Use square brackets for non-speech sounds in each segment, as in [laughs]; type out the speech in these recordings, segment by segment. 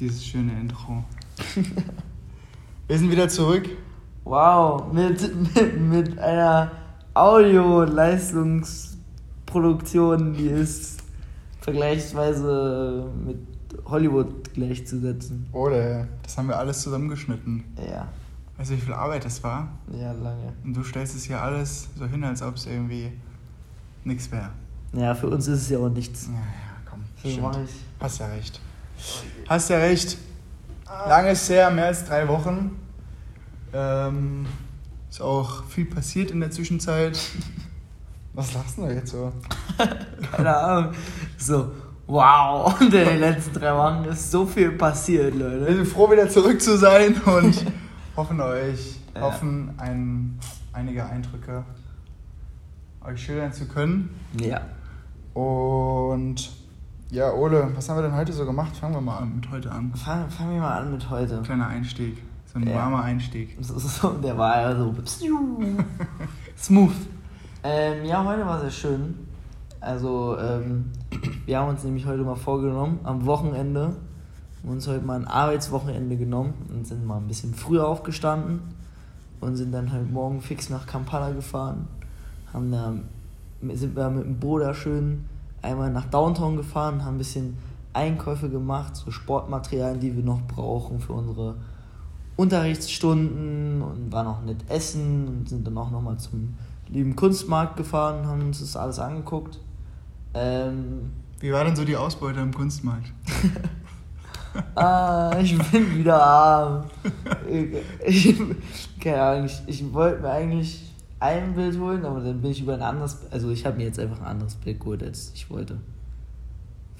Dieses schöne Intro. [laughs] Wir sind wieder zurück. Wow, mit, mit, mit einer Audio-Leistungsproduktion, die ist vergleichsweise mit Hollywood gleichzusetzen. Oder das haben wir alles zusammengeschnitten. Ja, Weißt du, wie viel Arbeit das war? ja, lange. Und du stellst es hier alles so hin, als ob es irgendwie nichts wäre. Ja, für uns ist es ja auch nichts. Ja, ja, komm. Stimmt. mach ich. Hast ja recht. Hast ja recht. Lange ist her, mehr als drei Wochen. Ähm, ist auch viel passiert in der Zwischenzeit. Was lachst du jetzt so? [laughs] Keine Ahnung. So, wow, in den letzten drei Wochen ist so viel passiert, Wir Leute. sind froh, wieder zurück zu sein und [laughs] hoffen euch, Ja. hoffen ein, einige Eindrücke euch schildern zu können. Ja. Und ja, Ole, was haben wir denn heute so gemacht? Fangen wir mal an mit heute an. Fangen fang wir mal an mit heute. Kleiner Einstieg, so ein Ja. warmer Einstieg. [laughs] So, so, der war ja so [laughs] smooth. Ähm, ja, heute war sehr schön. Also, ähm, wir haben uns nämlich heute mal vorgenommen, am Wochenende, haben uns heute mal ein Arbeitswochenende genommen und sind mal ein bisschen früher aufgestanden und sind dann halt morgen fix nach Kampala gefahren. Haben da, sind wir mit dem Bruder schön einmal nach Downtown gefahren, haben ein bisschen Einkäufe gemacht, so Sportmaterialien, die wir noch brauchen für unsere Unterrichtsstunden und waren auch nett essen und sind dann auch nochmal zum lieben Kunstmarkt gefahren, haben uns das alles angeguckt. Ähm, Wie war denn so die Ausbeute im Kunstmarkt? [laughs] ah, ich bin wieder arm. [laughs] Ich, keine Ahnung, ich, ich wollte mir eigentlich ein Bild holen, aber dann bin ich über ein anderes, also ich habe mir jetzt einfach ein anderes Bild geholt, als ich wollte.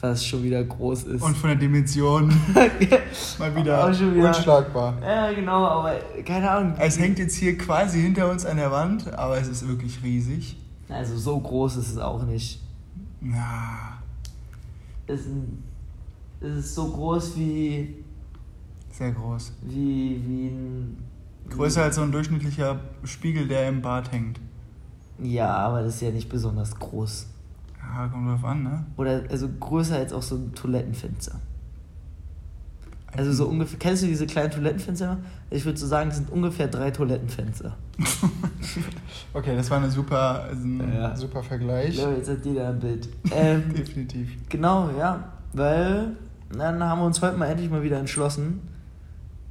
Was schon wieder groß ist. Und von der Dimension [laughs] mal wieder, wieder. unschlagbar. ja, genau, aber keine Ahnung. Es hängt jetzt hier quasi hinter uns an der Wand, aber es ist wirklich riesig. Also so groß ist es auch nicht. Ja, Es es ist so groß wie, sehr groß. wie, wie ein. Größer als so ein durchschnittlicher Spiegel, der im Bad hängt. Ja, aber das ist ja nicht besonders groß. Ja, kommt drauf an, ne? Oder also größer als auch so ein Toilettenfenster. Also so ungefähr. Kennst du diese kleinen Toilettenfenster? Ich würde so sagen, das sind ungefähr drei Toilettenfenster. [laughs] Okay, das war eine super, also ein Ja. super Ich Vergleich. glaube, jetzt hat jeder ein Bild. Ähm, [laughs] Definitiv. genau, ja. Weil dann haben wir uns heute mal endlich mal wieder entschlossen,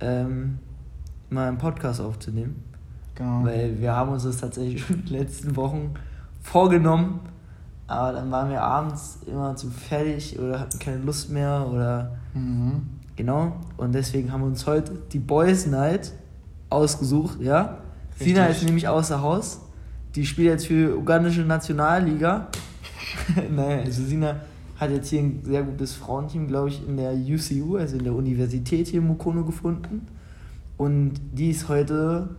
ähm, mal einen Podcast aufzunehmen. Genau. Weil wir haben uns das tatsächlich schon in den letzten Wochen vorgenommen, aber dann waren wir abends immer zu fertig oder hatten keine Lust mehr oder Mhm. genau. Und deswegen haben wir uns heute die Boys Night ausgesucht, ja. Richtig. Sina ist nämlich außer Haus. Die spielt jetzt für ugandische Nationalliga. [laughs] naja, also Sina hat jetzt hier ein sehr gutes Frauenteam, glaube ich, in der UCU, also in der Universität hier in Mukono gefunden. Und die ist heute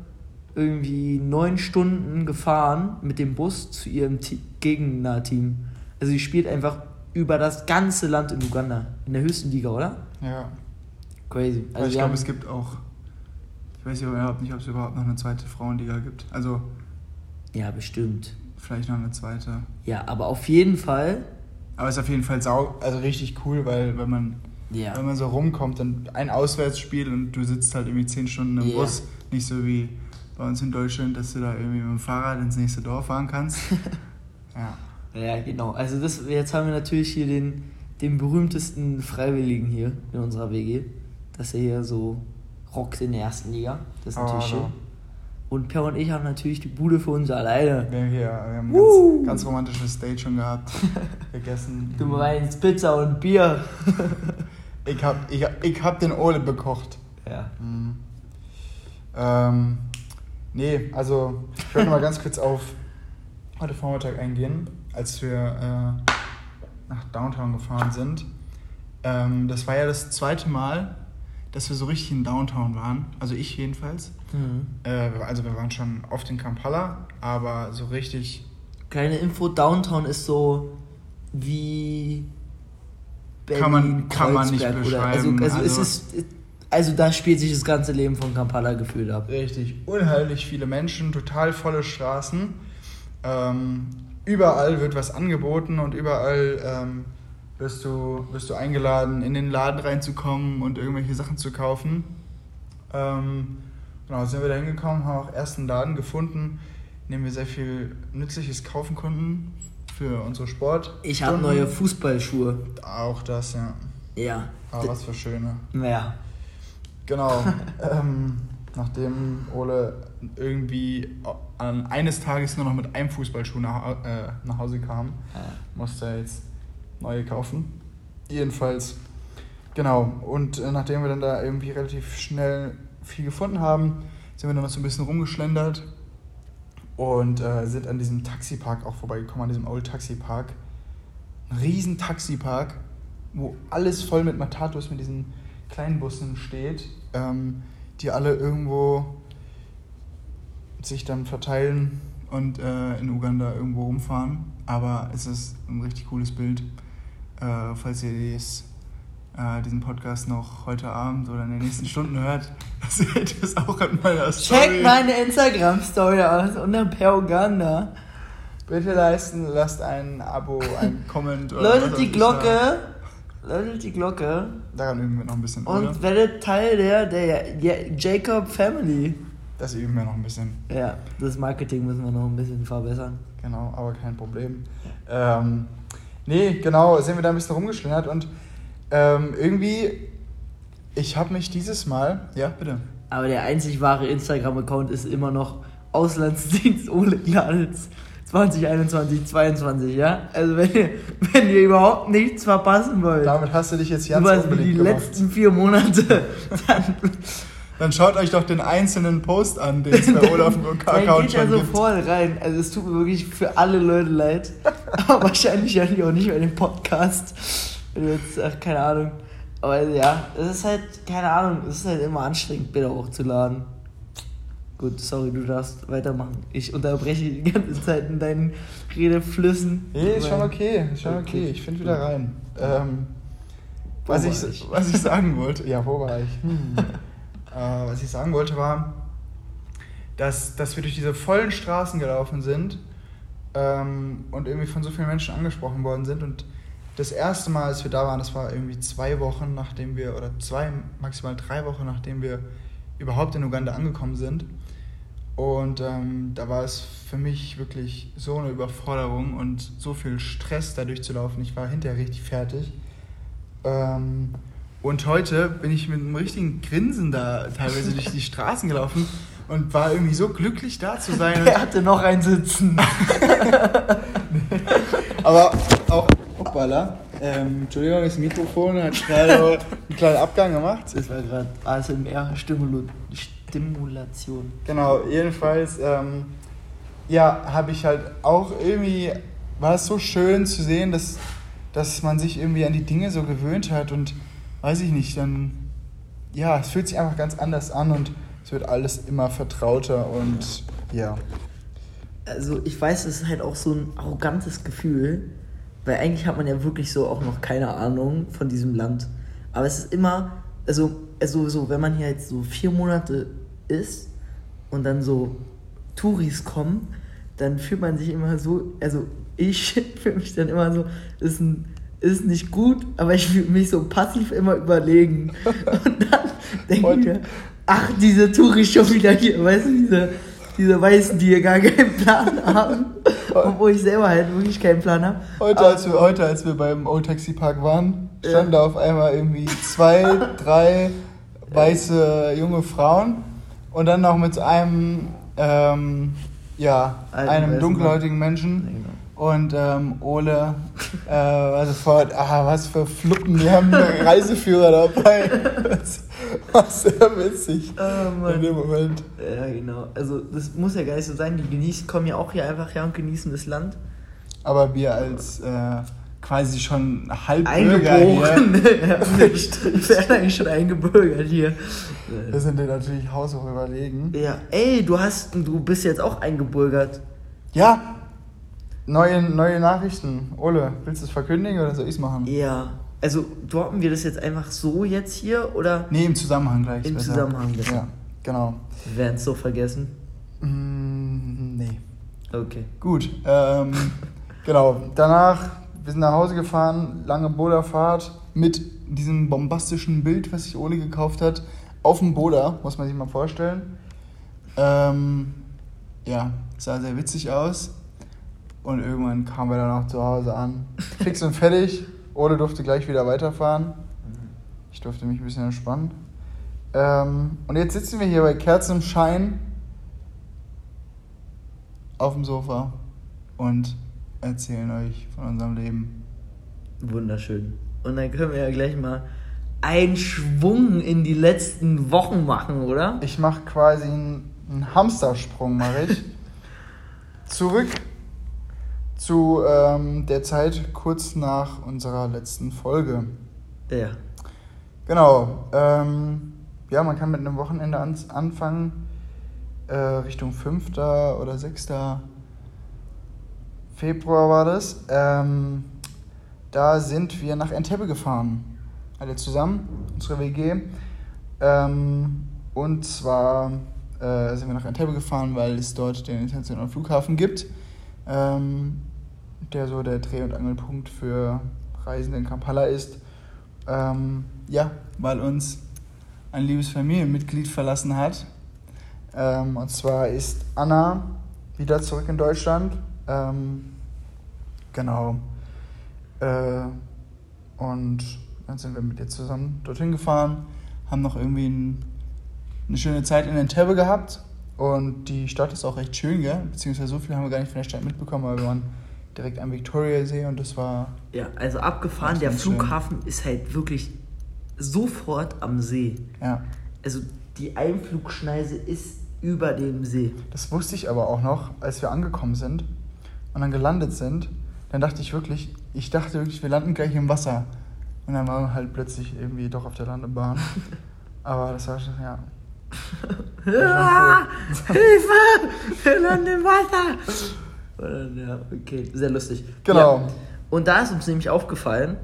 irgendwie neun Stunden gefahren mit dem Bus zu ihrem Te- Gegnerteam. Also sie spielt einfach über das ganze Land in Uganda. In der höchsten Liga, oder? Ja. Crazy. Also ich wir glaube, es gibt auch. Ich weiß überhaupt nicht, ob es überhaupt noch eine zweite Frauenliga gibt. Also Ja, bestimmt. vielleicht noch eine zweite. Ja, aber auf jeden Fall. Aber es ist auf jeden Fall sau, also richtig cool, weil wenn man, Ja. wenn man so rumkommt, dann ein Auswärtsspiel und du sitzt halt irgendwie zehn Stunden im Ja. Bus. Nicht so wie bei uns in Deutschland, dass du da irgendwie mit dem Fahrrad ins nächste Dorf fahren kannst. [laughs] ja. Ja, genau. Also das, jetzt haben wir natürlich hier den, den berühmtesten Freiwilligen hier in unserer WG. Dass er hier so rockt in der ersten Liga. Das ist natürlich Oh, schön. Und Per und ich haben natürlich die Bude für uns alleine. Wir haben hier wir haben ein Woo! ganz, ganz romantisches Date schon gehabt. [laughs] Gegessen. Du meinst Pizza und Bier. [laughs] Ich hab, ich, hab- ich hab den Ole bekocht. Ja. Mhm. Ähm, nee, also ich wollte mal ganz kurz auf heute Vormittag eingehen, als wir äh, nach Downtown gefahren sind. Ähm, das war ja das zweite Mal, dass wir so richtig in Downtown waren. Also ich jedenfalls. Mhm. Äh, also wir waren schon oft in Kampala, aber so richtig. Kleine Info, Downtown ist so wie Kann man- kann man nicht Kreuzberg oder- Also, beschreiben. also, es Also- ist, also da spielt sich das ganze Leben von Kampala gefühlt ab. Richtig unheimlich viele Menschen, total volle Straßen. Ähm, überall wird was angeboten und überall ähm, wirst du, wirst du eingeladen, in den Laden reinzukommen und irgendwelche Sachen zu kaufen. Ähm, genau, sind wir da hingekommen, haben auch erst einen Laden gefunden, in dem wir sehr viel Nützliches kaufen konnten für unsere Sport. Ich habe neue Fußballschuhe. Auch das, ja. Ja. Aber was für schöne. Ja. Genau. [laughs] ähm, nachdem Ole irgendwie an eines Tages nur noch mit einem Fußballschuh nach, äh, nach Hause kam, Ja. musste er jetzt neue kaufen. Jedenfalls, genau. Und äh, nachdem wir dann da irgendwie relativ schnell viel gefunden haben, sind wir dann noch so ein bisschen rumgeschlendert und äh, sind an diesem Taxipark auch vorbeigekommen, an diesem Old Taxi Park. Ein riesen Taxipark, wo alles voll mit Matatos, mit diesen kleinen Bussen steht, ähm, die alle irgendwo sich dann verteilen und äh, in Uganda irgendwo rumfahren. Aber es ist ein richtig cooles Bild. Äh, falls ihr dies, äh, diesen Podcast noch heute Abend oder in den nächsten Stunden hört, [laughs] seht ihr es auch an meiner Story. Check meine Instagram-Story aus unter Per Uganda. Bitte leisten, lasst ein Abo, ein [laughs] Comment oder Läutet was die Glocke. Läutet die Glocke. Daran üben wir noch ein bisschen, oder? Und werdet Teil der, der Ja- Jacob Family. Das üben wir noch ein bisschen. Ja, das Marketing müssen wir noch ein bisschen verbessern. Genau, aber kein Problem. Ähm, nee, genau, sind wir da ein bisschen rumgeschlendert und ähm, irgendwie, ich habe mich dieses Mal, ja, bitte. Aber der einzig wahre Instagram-Account ist immer noch Auslandsdienst Ole Gladitz 2021, 22, ja? Also wenn ihr, wenn ihr überhaupt nichts verpassen wollt, Damit hast du dich jetzt ganz über die unbedingt gemacht. letzten vier Monate, [laughs] dann, Dann schaut euch doch den einzelnen Post an, den es bei [laughs] dem dann Account geht schon so gibt. voll rein. Also es tut mir wirklich für alle Leute leid. [laughs] Aber wahrscheinlich ja auch nicht bei dem Podcast. Du Jetzt, ach, keine Ahnung. Aber ja, es ist halt, keine Ahnung, es ist halt immer anstrengend, Bilder hochzuladen. Gut, sorry, du darfst weitermachen. Ich unterbreche die ganze Zeit in deinen Redeflüssen. Nee, ist schon okay, ist schon okay, ich finde wieder rein. Ähm, was, ich, ich? was ich sagen wollte, ja, wo war ich? Hm. äh, was ich sagen wollte war, dass, dass wir durch diese vollen Straßen gelaufen sind ähm, und irgendwie von so vielen Menschen angesprochen worden sind. Und das erste Mal, als wir da waren, das war irgendwie zwei Wochen, nachdem wir, oder zwei, maximal drei Wochen, nachdem wir überhaupt in Uganda angekommen sind. Und ähm, da war es für mich wirklich so eine Überforderung und so viel Stress, da durchzulaufen. Ich war hinterher richtig fertig. Ähm, und heute bin ich mit einem richtigen Grinsen da teilweise durch die Straßen gelaufen und war irgendwie so glücklich da zu sein. [laughs] Wer hatte noch einen Sitzen? [laughs] Aber auch, hoppala, ähm, Entschuldigung, das Mikrofon hat gerade [laughs] einen kleinen Abgang gemacht. Das war gerade ASMR-Stimulation. Genau, jedenfalls, ähm, ja, habe ich halt auch irgendwie, war es so schön zu sehen, dass, dass man sich irgendwie an die Dinge so gewöhnt hat und weiß ich nicht, dann, ja, es fühlt sich einfach ganz anders an und es wird alles immer vertrauter und ja. Also ich weiß, es ist halt auch so ein arrogantes Gefühl, weil eigentlich hat man ja wirklich so auch noch keine Ahnung von diesem Land. Aber es ist immer, also, also so, wenn man hier jetzt so vier Monate ist und dann so Touris kommen, dann fühlt man sich immer so, also ich [laughs] fühle mich dann immer so, ist ein ist nicht gut, aber ich fühle mich so passiv immer überlegen. [laughs] Und dann denke ich mir, ach, diese Touris schon wieder hier, weißt du, diese, diese Weißen, die hier gar keinen Plan haben. [laughs] Obwohl ich selber halt wirklich keinen Plan habe. Heute, als wir, heute, als wir beim Old Taxi Park waren, standen da auf einmal irgendwie zwei, [laughs] drei weiße junge Frauen und dann noch mit einem, ähm, ja, Alten einem dunkelhäutigen Menschen. genau. Und ähm, Ole [laughs] äh, war sofort, ah, was für Fluppen, die haben einen Reiseführer dabei. [laughs] War sehr witzig Oh, in dem Moment. Ja, genau. Also das muss ja gar nicht so sein. Die genießen, kommen ja auch hier einfach her und genießen das Land. Aber wir als äh, quasi schon Halbbürger hier, [laughs] Eingeboren. Wir werden eigentlich schon eingebürgert hier. wir sind dir natürlich haushoch überlegen. Ja, ey, du hast, du bist jetzt auch eingebürgert. Ja, neue, neue Nachrichten. Ole, willst du es verkündigen oder soll ich es machen? Ja. Also droppen wir das jetzt einfach so jetzt hier oder Nee, im Zusammenhang gleich. Im besser. Zusammenhang besser. Ja, genau. wir werden es so vergessen? Mm, nee. Okay. Gut, ähm, [laughs] genau. Danach Wir sind nach Hause gefahren, lange Boda-Fahrt mit diesem bombastischen Bild, was sich Ole gekauft hat, auf dem Boda, muss man sich mal vorstellen. Ähm, ja, sah sehr witzig aus. Und irgendwann kamen wir dann auch zu Hause an. Fix und fertig. Ole durfte gleich wieder weiterfahren. Ich durfte mich ein bisschen entspannen. Ähm, und jetzt sitzen wir hier bei Kerzen im Schein auf dem Sofa und erzählen euch von unserem Leben. Wunderschön. Und dann können wir ja gleich mal einen Schwung in die letzten Wochen machen, oder? Ich mache quasi einen, einen Hamstersprung, mache ich. [laughs] Zurück zu ähm, der Zeit kurz nach unserer letzten Folge. Ja. Genau. Ähm, ja, man kann mit einem Wochenende ans anfangen, äh, Richtung 5. oder 6. Februar war das. Ähm, da sind wir nach Entebbe gefahren. Alle zusammen, unsere WG. Ähm, und zwar äh, sind wir nach Entebbe gefahren, weil es dort den internationalen Flughafen gibt, ähm, der so der Dreh- und Angelpunkt für Reisende in Kampala ist. Ähm, ja, weil uns ein liebes Familienmitglied verlassen hat. Ähm, und zwar ist Anna wieder zurück in Deutschland. Ähm, genau. Äh, und dann sind wir mit ihr zusammen dorthin gefahren, haben noch irgendwie ein, eine schöne Zeit in Entebbe gehabt. Und die Stadt ist auch recht schön, gell? Beziehungsweise so viel haben wir gar nicht von der Stadt mitbekommen, aber wir waren direkt am Victoria-See und das war. Ja, also abgefahren, der ist schön. Flughafen ist halt wirklich sofort am See. Ja. Also die Einflugschneise ist über dem See. Das wusste ich aber auch noch, als wir angekommen sind und dann gelandet sind. Dann dachte ich wirklich, ich dachte wirklich, wir landen gleich im Wasser. Und dann waren wir halt plötzlich irgendwie doch auf der Landebahn. [laughs] aber das war schon, ja. [laughs] Ah, Hilfe! Wir landen im Wasser! Dann, Ja, okay, sehr lustig. Genau. Ja. Und da ist uns nämlich aufgefallen,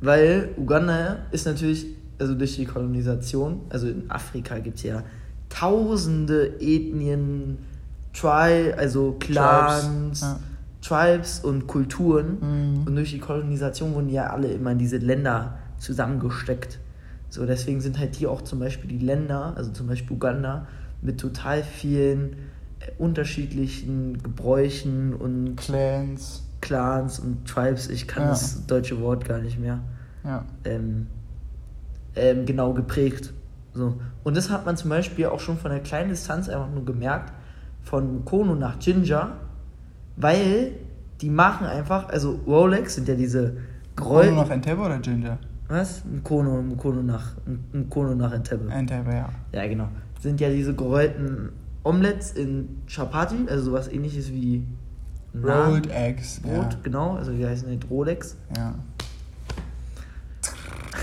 weil Uganda ist natürlich, also durch die Kolonisation, also in Afrika gibt es ja tausende Ethnien, Tri, also Clans, Tribes, ja. Tribes und Kulturen. Mhm. Und durch die Kolonisation wurden ja alle immer in diese Länder zusammengesteckt. So, deswegen sind halt hier auch zum Beispiel die Länder, also zum Beispiel Uganda, mit total vielen äh, unterschiedlichen Gebräuchen und Clans. Clans und Tribes, ich kann Ja. das deutsche Wort gar nicht mehr, Ja. ähm, ähm, genau geprägt. So. Und das hat man zum Beispiel auch schon von der kleinen Distanz einfach nur gemerkt, von Kono nach Ginger, weil die machen einfach, also Rolex sind ja diese Roll Gräu... noch Entebbe oder Ginger? Was? Ein Kono, ein Kono nach, ein Kono nach Entebbe. Entebbe, ja. Ja, genau. Sind ja diese gerollten Omelettes in Chapati, also sowas ähnliches wie Naan, Rolled Eggs. Brot, genau, also wie heißen die Rolex. Ja.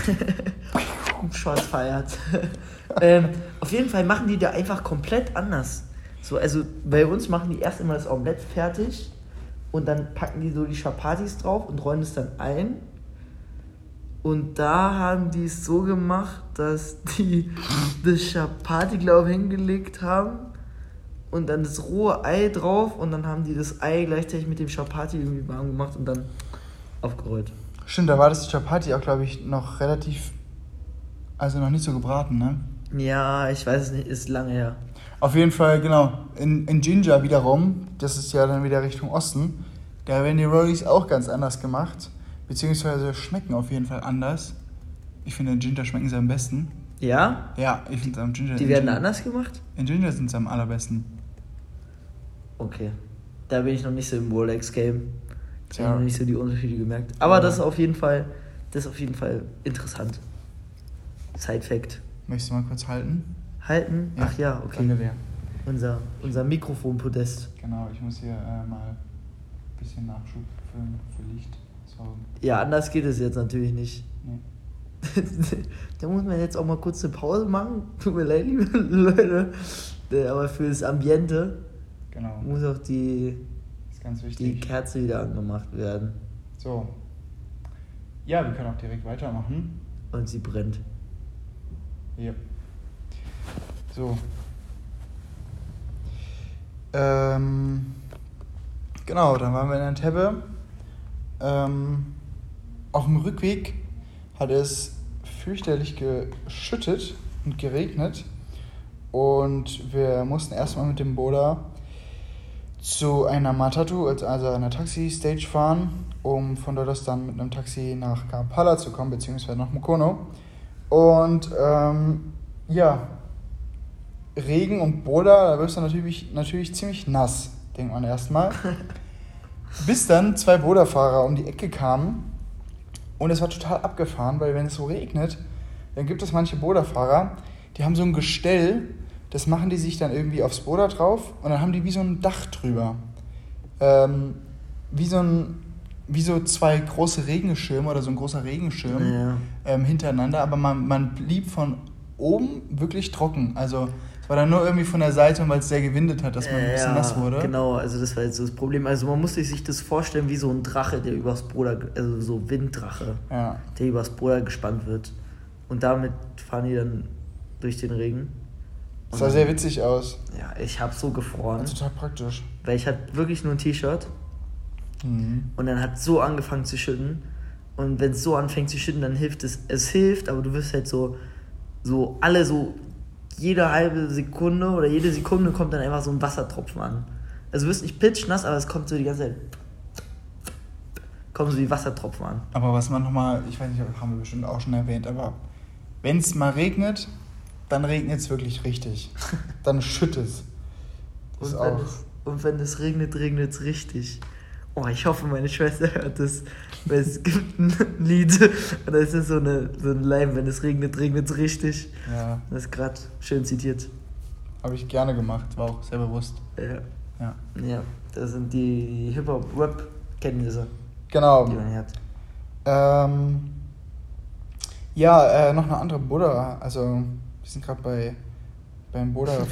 [laughs] Schwarz feiert. [laughs] ähm, auf jeden Fall machen die da einfach komplett anders. So, also bei uns machen die erst immer das Omelett fertig und dann packen die so die Chapatis drauf und rollen es dann ein. Und da haben die es so gemacht, dass die [laughs] das Chapati, glaube ich, hingelegt haben und dann das rohe Ei drauf und dann haben die das Ei gleichzeitig mit dem Chapati irgendwie warm gemacht und dann aufgerollt. Stimmt, da war das Chapati auch, glaube ich, noch relativ. Also noch nicht so gebraten, ne? Ja, ich weiß es nicht, ist lange her. Auf jeden Fall, genau. In, in Ginger wiederum, das ist ja dann wieder Richtung Osten, da werden die Rollies auch ganz anders gemacht. Beziehungsweise schmecken auf jeden Fall anders. Ich finde, in Ginger schmecken sie am besten. Ja? Ja, ich finde am Ginger. Die werden Ginger, anders gemacht? In Ginger sind sie am allerbesten. Okay. Da bin ich noch nicht so im Rolex-Game. Da Tja. habe ich noch nicht so die Unterschiede gemerkt. Aber das ist auf jeden Fall, das ist auf jeden Fall interessant. Side-Fact. Möchtest du mal kurz halten? Halten? Ach ja, okay. Danke dir. Unser, unser Mikrofonpodest. Genau, ich muss hier äh, mal ein bisschen Nachschub für, für Licht sorgen. Ja, anders geht es jetzt natürlich nicht. Nee. [laughs] da muss man jetzt auch mal kurz eine Pause machen. Tut mir leid, liebe [laughs] Leute. Äh, Aber für das Ambiente Genau, muss auch die, die. Kerze wieder angemacht werden. So. Ja, wir können auch direkt weitermachen. Und sie brennt. Hier. So. Ähm, genau, dann waren wir in Entebbe. Ähm, auf dem Rückweg hat es fürchterlich geschüttet und geregnet. Und wir mussten erstmal mit dem Boda zu einer Matatu, also einer Taxi-Stage fahren, um von dort aus dann mit einem Taxi nach Kampala zu kommen, beziehungsweise nach Mukono. Und ähm, ja, Regen und Boda, da wirst du natürlich, natürlich ziemlich nass, denkt man erstmal. [laughs] Bis dann zwei Boda-Fahrer um die Ecke kamen und es war total abgefahren, weil wenn es so regnet, dann gibt es manche Boda-Fahrer, die haben so ein Gestell, das machen die sich dann irgendwie aufs Boda drauf und dann haben die wie so ein Dach drüber. Ähm, wie so ein wie so zwei große Regenschirme oder so ein großer Regenschirm Ja. ähm, hintereinander, aber man, man blieb von oben wirklich trocken. Also es war dann nur irgendwie von der Seite, weil es sehr gewindet hat, dass man ein bisschen ja, nass wurde. Genau, also das war jetzt so das Problem. Also man muss sich das vorstellen wie so ein Drache, der übers Bruder, also so Winddrache, Ja. der übers Bruder gespannt wird. Und damit fahren die dann durch den Regen. Das sah sehr witzig aus. Ja, ich hab so gefroren, Total praktisch. weil ich hatte wirklich nur ein T-Shirt Mhm. und dann hat so angefangen zu schütten. Und wenn es so anfängt zu schütten, dann hilft es. Es hilft, aber du wirst halt so, so alle so jede halbe Sekunde oder jede Sekunde kommt dann einfach so ein Wassertropfen an. Also du wirst nicht pitchnass, aber es kommt so die ganze Zeit. Kommen so die Wassertropfen an. Aber was man nochmal, ich weiß nicht, haben wir bestimmt auch schon erwähnt, aber wenn es mal regnet, dann regnet es wirklich richtig. Dann schüttet es. [laughs] Und wenn, es, und wenn es regnet, regnet es richtig. Oh, ich hoffe, meine Schwester hört das. Weil es gibt ein [laughs] Lied und da ist es so, eine, so ein Leim, wenn es regnet, regnet es richtig. Ja, Das ist gerade schön zitiert. habe ich gerne gemacht, war auch sehr bewusst. Ja, Ja. ja das sind die Hip-Hop-Rap-Kenntnisse, Genau. die man hat. Ähm, ja, äh, noch eine andere Buddha. Also, wir sind gerade bei beim Buddha.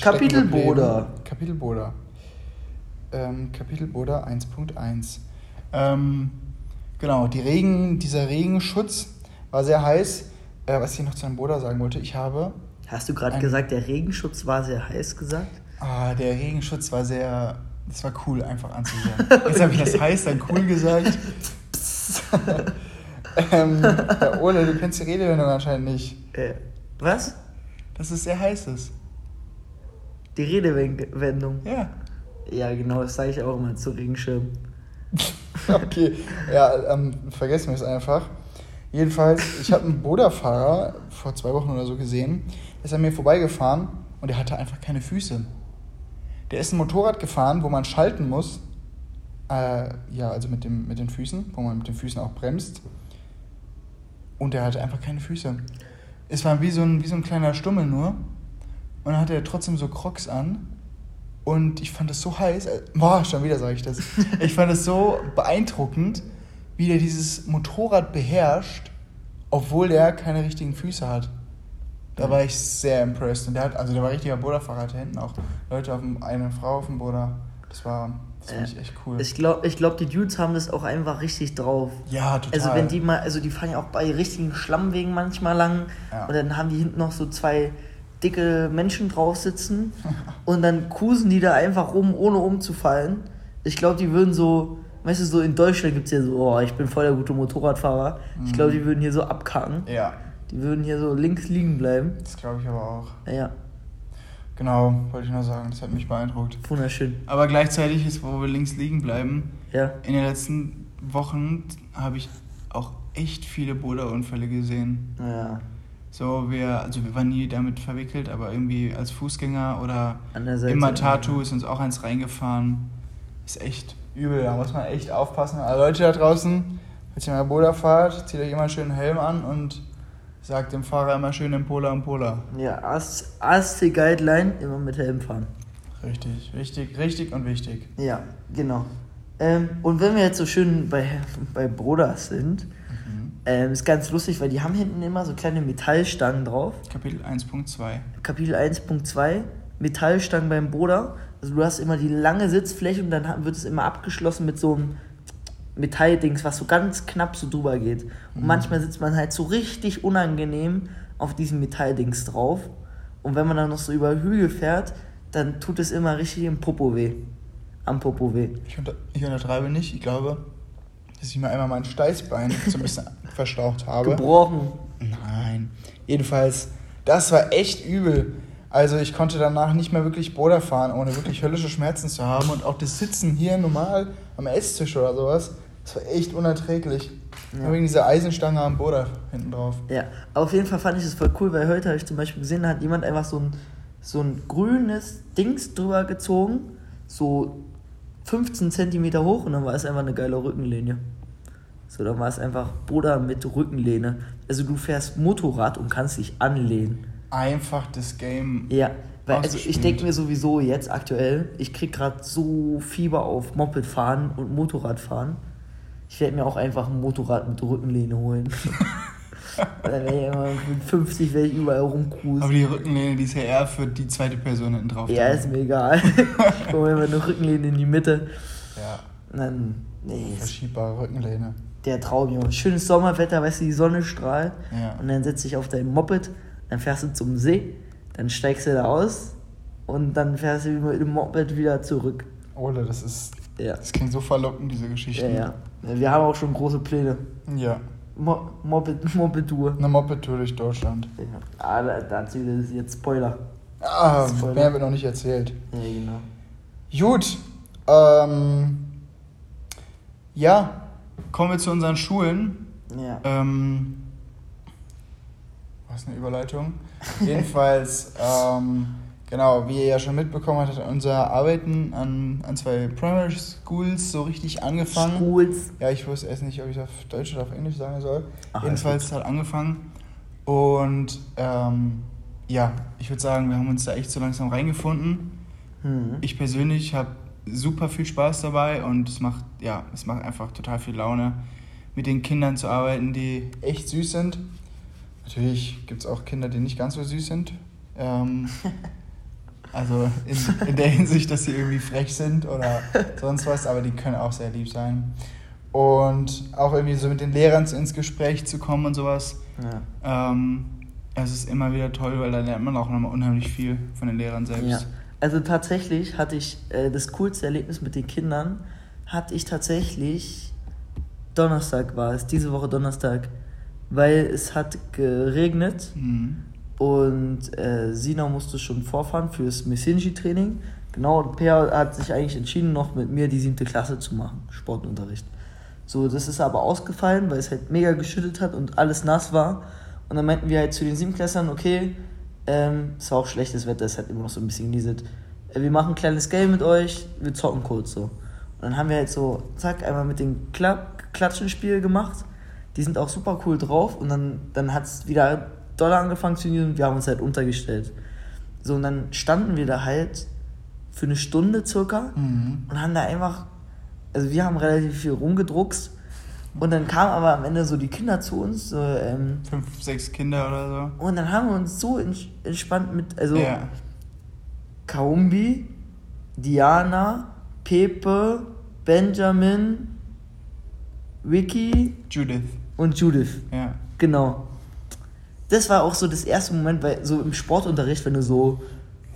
Kapitel Buddha. Kapitel Buddha. Ähm, Kapitel Buddha 1.1. Ähm, genau, die Regen, dieser Regenschutz war sehr heiß. Äh, was ich noch zu einem Buddha sagen wollte, ich habe. Hast du gerade gesagt, der Regenschutz war sehr heiß gesagt? Ah, der Regenschutz war sehr. Das war cool einfach anzusehen. [laughs] Jetzt habe ich das heiß, dann cool gesagt. [laughs] [laughs] ähm, ja, Ole, du kennst die Redewendung anscheinend nicht. Äh, was? Dass es sehr heiß ist. Die Redewendung. Ja. Ja, genau, das sage ich auch immer zu Regenschirm. [laughs] Okay. Ja, ähm, vergessen wir es einfach. Jedenfalls, ich habe einen Boda-Fahrer vor zwei Wochen oder so gesehen. Der ist an mir vorbeigefahren und der hatte einfach keine Füße. Der ist ein Motorrad gefahren, wo man schalten muss. Äh, ja, also mit, dem, mit den Füßen, wo man mit den Füßen auch bremst. Und der hatte einfach keine Füße. Es war wie so ein, wie so ein kleiner Stummel nur. Und dann hatte er trotzdem so Crocs an. Und ich fand das so heiß. äh, Boah, schon wieder sage ich das. [laughs] Ich fand es so beeindruckend, wie der dieses Motorrad beherrscht, obwohl der keine richtigen Füße hat. Da war ich sehr impressed. Und der hat, also der war richtiger Boda-Fahrer, hatte hinten auch Leute auf dem, eine Frau auf dem Boda. Das war, das fand Ja. ich echt cool. Ich glaube, ich glaub, die Dudes haben das auch einfach richtig drauf. ja, total. Also wenn die mal, also die fahren ja auch bei richtigen Schlammwegen manchmal lang Ja. und dann haben die hinten noch so zwei dicke Menschen drauf sitzen [laughs] und dann cruisen die da einfach rum, ohne umzufallen. Ich glaube, die würden so, weißt du, so in Deutschland gibt es ja so, oh, ich bin voll der gute Motorradfahrer. Ich glaube, die würden hier so abkacken. Ja, Die würden hier so links liegen bleiben. das glaube ich aber auch. Ja, Genau, wollte ich nur sagen, das hat mich beeindruckt. wunderschön. Aber gleichzeitig ist, wo wir links liegen bleiben, Ja. in den letzten Wochen habe ich auch echt viele Boda-Unfälle gesehen. Ja. So, wir, also wir waren nie damit verwickelt, aber irgendwie als Fußgänger oder An der Seite. im Matatu ist uns auch eins reingefahren. Ist echt übel, da muss man echt aufpassen. Also Leute da draußen, falls ihr mal Boda fahrt, zieht euch immer schön einen Helm an und sagt dem Fahrer immer schön im Pola im Pola. Ja, ASC Guideline, immer mit Helm fahren. Richtig, richtig, richtig und wichtig. Ja, genau. Ähm, und wenn wir jetzt so schön bei, bei Broders sind, Mhm. ähm, ist ganz lustig, weil die haben hinten immer so kleine Metallstangen drauf. Kapitel 1.2. Kapitel 1.2, Metallstangen beim Bruder. Also du hast immer die lange Sitzfläche und dann wird es immer abgeschlossen mit so einem Metalldings, was so ganz knapp so drüber geht. Und manchmal sitzt man halt so richtig unangenehm auf diesem Metalldings drauf. Und wenn man dann noch so über Hügel fährt, dann tut es immer richtig im Popo weh. Am Popo weh. Ich, unter, ich untertreibe nicht, ich glaube, dass ich mir einmal mein Steißbein so ein bisschen [laughs] verstaucht habe. Gebrochen. Nein. Jedenfalls, das war echt übel. Also ich konnte danach nicht mehr wirklich Boda fahren, ohne wirklich höllische Schmerzen zu haben. Und auch das Sitzen hier normal am Esstisch oder sowas, das war echt unerträglich. Ja. Wegen dieser Eisenstange am Boda hinten drauf. Ja, aber auf jeden Fall fand ich das voll cool, weil heute habe ich zum Beispiel gesehen, da hat jemand einfach so ein, so ein grünes Dings drüber gezogen, so 15 Zentimeter hoch und dann war es einfach eine geile Rückenlehne. So, dann war es einfach Boda mit Rückenlehne. Also du fährst Motorrad und kannst dich anlehnen. Einfach das Game. Ja, weil also ich denke mir sowieso jetzt aktuell, ich krieg gerade so Fieber auf Moped fahren und Motorrad fahren. Ich werde mir auch einfach ein Motorrad mit Rückenlehne holen. [laughs] dann werde ich immer mit 50 werde ich überall rumcruisen. Aber die Rückenlehne, die ist ja eher für die zweite Person hinten drauf. Ja, ist mir egal. Ich hole mir eine Rückenlehne in die Mitte. Ja, Und dann, nee, verschiebbare Rückenlehne. der Traum, Junge. Schönes Sommerwetter, weißt du, die Sonne strahlt. Ja. Und dann setzt dich auf dein Moped, dann fährst du zum See, dann steigst du da aus und dann fährst du mit dem Moped wieder zurück. Ole, das ist. Ja. Das klingt so verlockend, diese Ja, Geschichten. ja. Wir haben auch schon große Pläne. Ja. Mo Moped, [laughs] Moped-Tour. Eine Moped-Tour durch Deutschland. Ja. Ah, da- dazu das ist jetzt Spoiler. Ah, Spoiler. mehr wird noch nicht erzählt. Ja, genau. Gut. Ähm, ja, kommen wir zu unseren Schulen. Ja. Ähm, was eine Überleitung. [laughs] Jedenfalls, ähm, genau, wie ihr ja schon mitbekommen habt, hat unser Arbeiten an, an zwei Primary Schools so richtig angefangen. Schools. Ja, ich wusste erst nicht, ob ich es auf Deutsch oder auf Englisch sagen soll. Ach, Jedenfalls hat angefangen. Und ähm, ja, ich würde sagen, wir haben uns da echt so langsam reingefunden. Hm. Ich persönlich habe super viel Spaß dabei und es macht, ja, es macht einfach total viel Laune, mit den Kindern zu arbeiten, die echt süß sind. Natürlich gibt es auch Kinder, die nicht ganz so süß sind. Ähm, [laughs] also in, in der Hinsicht, dass sie irgendwie frech sind oder sonst was, aber die können auch sehr lieb sein. Und auch irgendwie so mit den Lehrern ins Gespräch zu kommen und sowas. Ja. Ähm, es ist immer wieder toll, weil da lernt man auch nochmal unheimlich viel von den Lehrern selbst. Ja. Also tatsächlich hatte ich äh, das coolste Erlebnis mit den Kindern, hatte ich tatsächlich Donnerstag war es, diese Woche Donnerstag, weil es hat geregnet Mhm. Und äh, Sina musste schon vorfahren fürs Messinji-Training. Genau, und Per hat sich eigentlich entschieden, noch mit mir die siebte Klasse zu machen, Sportunterricht. So, das ist aber ausgefallen, weil es halt mega geschüttet hat und alles nass war. Und dann meinten wir halt zu den Siebenklässlern, okay, ähm, es war auch schlechtes Wetter, es hat immer noch so ein bisschen genieselt. Äh, wir machen ein kleines Game mit euch, wir zocken kurz so. Und dann haben wir halt so, zack, einmal mit dem Kla Klatschenspiel gemacht. Die sind auch super cool drauf und dann, dann hat es wieder doll angefangen zu und wir haben uns halt untergestellt. So, und dann standen wir da halt für eine Stunde circa Mhm. und haben da einfach, also wir haben relativ viel rumgedruckst und dann kamen aber am Ende so die Kinder zu uns so, ähm, Fünf, sechs Kinder oder und dann haben wir uns so ents- entspannt mit, also so. Ja. Kaumbi, Diana, Pepe, Benjamin, Vicky Judith. und Judith. Ja. Genau. Das war auch so das erste Moment, weil so im Sportunterricht, wenn du so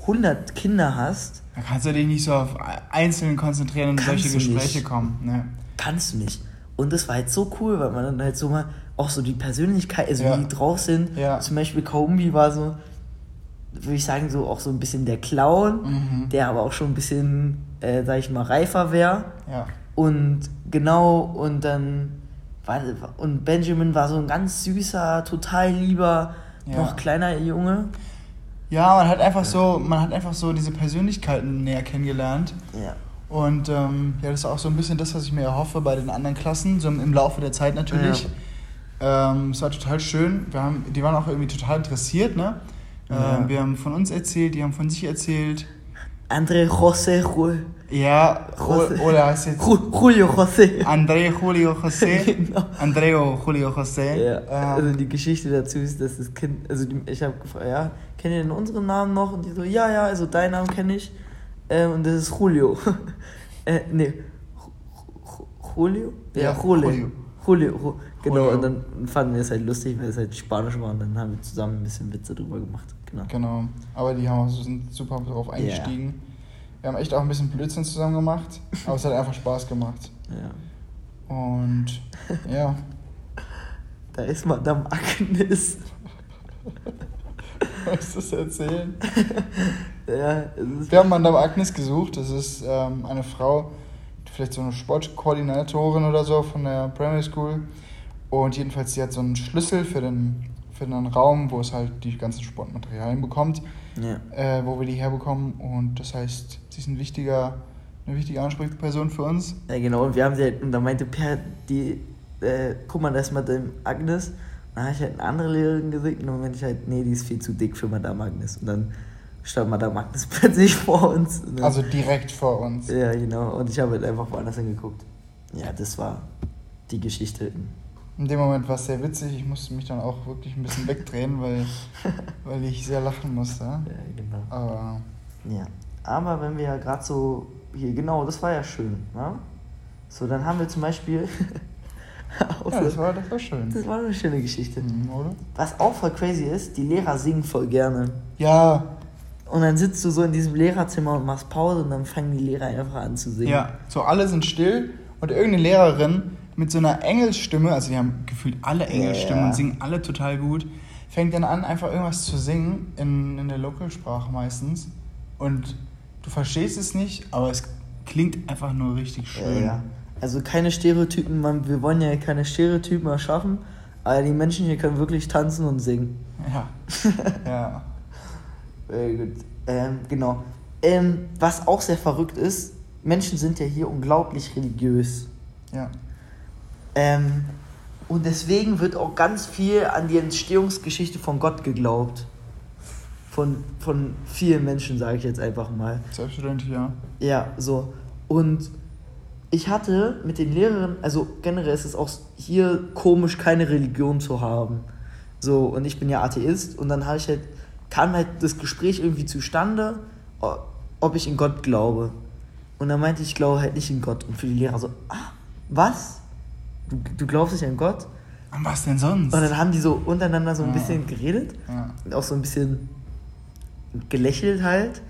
100 Kinder hast, Da kannst du dich nicht so auf Einzelnen konzentrieren und solche du nicht. Gespräche kommen. Ne? kannst du nicht. Und das war halt so cool, weil man dann halt so mal auch so die Persönlichkeit, also Ja. wie die drauf sind. Ja. Zum Beispiel Kaumbi war so, würde ich sagen, so auch so ein bisschen der Clown, Mhm. der aber auch schon ein bisschen, äh, sag ich mal, reifer wäre. Ja. Und genau, und dann und Benjamin war so ein ganz süßer, total lieber, Ja. noch kleiner Junge. Ja, man hat einfach so, man hat einfach so diese Persönlichkeiten näher kennengelernt. Ja. Und ähm, ja, das ist auch so ein bisschen das, was ich mir erhoffe bei den anderen Klassen, so im, Laufe der Zeit natürlich. Ähm, es war total schön. Wir haben, die waren auch irgendwie total interessiert, ne? Ja. Ähm, wir haben von uns erzählt, die haben von sich erzählt. André José, Ju- Ja, José. Oder heißt jetzt Ju- Julio José. André Julio José. [laughs] Genau. Andreo Julio José. Ja, also Ähm, die Geschichte dazu ist, dass das Kind, also die, ich habe gefragt, ja, kennt ihr denn unseren Namen noch? Und die so, ja, ja, also deinen Namen kenne ich. Äh, und das ist Julio. [laughs] äh, nee, Ju- Ju- Julio? Ja, Ja, Julio. Julio. Julio. Ju- Genau, Julio. und dann fanden wir es halt lustig, weil es halt Spanisch war und dann haben wir zusammen ein bisschen Witze drüber gemacht. Genau. Genau, aber die haben auch, so- sind super drauf eingestiegen. Wir haben echt auch ein bisschen Blödsinn zusammen gemacht, [laughs] aber es hat einfach Spaß gemacht. Ja. Und [laughs] ja. Da ist Madame Agnes. [laughs] Willst du das erzählen? ja, Wir haben Madame Agnes gesucht. Das ist ähm, eine Frau, vielleicht so eine Sportkoordinatorin oder so von der Primary School. Und jedenfalls, sie hat so einen Schlüssel für den, für den Raum, wo es halt die ganzen Sportmaterialien bekommt, Ja. äh, wo wir die herbekommen. Und das heißt, sie ist ein wichtiger, eine wichtige Ansprechperson für uns. Ja, genau, und wir haben sie halt, und da meinte Per, die, äh, guck mal, da ist Madame Agnes. Dann habe ich halt eine andere Lehrerin gesehen und dann meinte ich halt, nee, die ist viel zu dick für Madame Agnes. Und dann stand Madame Agnes [laughs] plötzlich vor uns. Dann, Also direkt vor uns. ja, genau, und ich habe halt einfach woanders hingeguckt. Ja, das war die Geschichte. In dem Moment war es sehr witzig. Ich musste mich dann auch wirklich ein bisschen wegdrehen, weil, [laughs] weil ich sehr lachen musste. Ja, genau. Aber Ja, aber wenn wir ja gerade so hier, genau, das war ja schön, ne? So, dann haben wir zum Beispiel. [laughs] ja, das war, das war schön. das war eine schöne Geschichte. Mhm, oder? Was auch voll crazy ist, die Lehrer singen voll gerne. Ja, Und dann sitzt du so in diesem Lehrerzimmer und machst Pause und dann fangen die Lehrer einfach an zu singen. ja. So, alle sind still und irgendeine Lehrerin mit so einer Engelsstimme, also die haben gefühlt alle Engelstimmen Ja. und singen alle total gut, fängt dann an, einfach irgendwas zu singen, in, in der Lokalsprache meistens. Und du verstehst es nicht, aber es klingt einfach nur richtig schön. ja. Also keine Stereotypen, man, wir wollen ja keine Stereotypen erschaffen, aber die Menschen hier können wirklich tanzen und singen. Ja. [laughs] ja. Sehr gut. Ähm, genau. Ähm, was auch sehr verrückt ist, Menschen sind ja hier unglaublich religiös. Ja. Ähm, und deswegen wird auch ganz viel an die Entstehungsgeschichte von Gott geglaubt. Von, von vielen Menschen, sage ich jetzt einfach mal. Selbstverständlich, ja. Ja, so. Und ich hatte mit den Lehrerinnen, also generell ist es auch hier komisch, keine Religion zu haben. So, und ich bin ja Atheist und dann habe ich halt, kam halt das Gespräch irgendwie zustande, ob ich in Gott glaube. Und dann meinte ich, ich glaube halt nicht in Gott. Und für die Lehrer so, ah, was? Du, du glaubst nicht an Gott? Und was denn sonst? Und dann haben die so untereinander so ein Ja. bisschen geredet ja. und auch so ein bisschen gelächelt halt.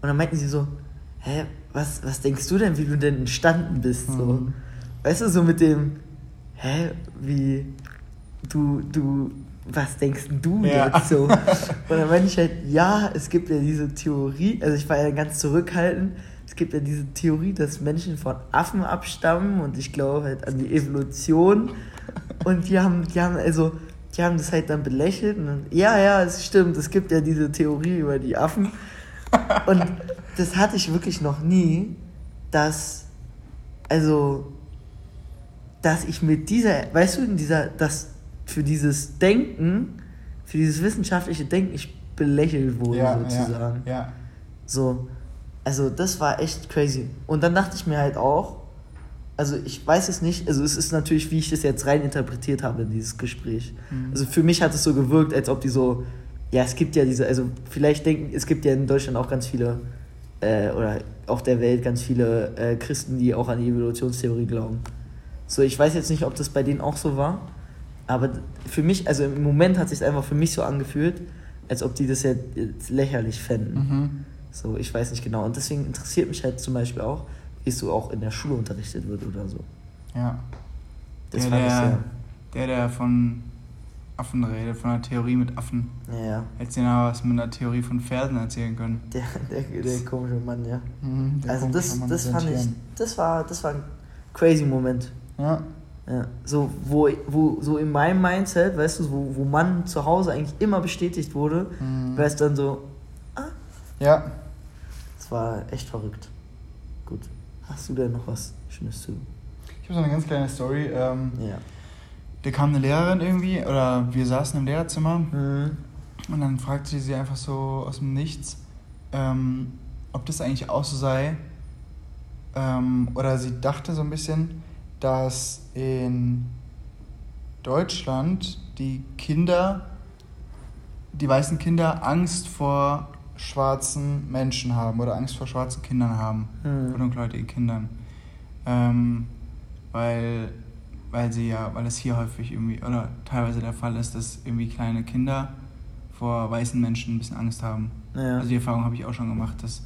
Und dann meinten sie so, hä, was, was denkst du denn, wie du denn entstanden bist? So. Mhm. Weißt du, so mit dem, hä, wie, du, du, was denkst du Ja. jetzt so? [laughs] Und dann meinte ich halt, ja, es gibt ja diese Theorie, also ich war ja ganz zurückhaltend, es gibt ja diese Theorie, dass Menschen von Affen abstammen und ich glaube halt an die Evolution. Und die haben, die haben also, die haben das halt dann belächelt und ja, ja, es stimmt, es gibt ja diese Theorie über die Affen. Und das hatte ich wirklich noch nie, dass, also, dass ich mit dieser, weißt du, in dieser, dass für dieses Denken, für dieses wissenschaftliche Denken ich belächelt wurde, ja, sozusagen. Ja, ja. So, also das war echt crazy. Und dann dachte ich mir halt auch, also ich weiß es nicht, also es ist natürlich, wie ich das jetzt rein interpretiert habe in dieses Gespräch. Mhm. Also für mich hat es so gewirkt, als ob die so, ja, es gibt ja diese, also vielleicht denken, es gibt ja in Deutschland auch ganz viele, äh, oder auf der Welt ganz viele äh, Christen, die auch an die Evolutionstheorie glauben. So, ich weiß jetzt nicht, ob das bei denen auch so war, aber für mich, also im Moment hat es sich einfach für mich so angefühlt, als ob die das ja jetzt lächerlich fänden. Mhm. So, ich weiß nicht genau. Und deswegen interessiert mich halt zum Beispiel auch, wie es so auch in der Schule unterrichtet wird oder so. ja. Das der, fand ich der, der, der von Affen redet, von einer Theorie mit Affen. Ja, ja. Hätte dir noch was mit einer Theorie von Pferden erzählen können. Der, der, der komische Mann, ja. Mhm, der Also das, Mann das fand ich, das war, das war ein crazy Moment. Ja, Ja, so, wo, wo, so in meinem Mindset, weißt du, wo, wo man zu Hause eigentlich immer bestätigt wurde, Mhm. wäre es dann so, ja. War echt verrückt. Gut. Hast du denn noch was Schönes zu? Ich habe so eine ganz kleine Story. Ähm, Ja. da kam eine Lehrerin irgendwie, oder wir saßen im Lehrerzimmer Mhm. und dann fragte sie sie einfach so aus dem Nichts, ähm, ob das eigentlich auch so sei. Ähm, oder sie dachte so ein bisschen, dass in Deutschland die Kinder, die weißen Kinder Angst vor schwarzen Menschen haben oder Angst vor schwarzen Kindern haben, Mhm. vor dunkelhäutigen Kindern. Ähm, weil, weil sie ja, weil es hier häufig irgendwie, oder teilweise der Fall ist, dass irgendwie kleine Kinder vor weißen Menschen ein bisschen Angst haben. Ja. Also die Erfahrung habe ich auch schon gemacht, dass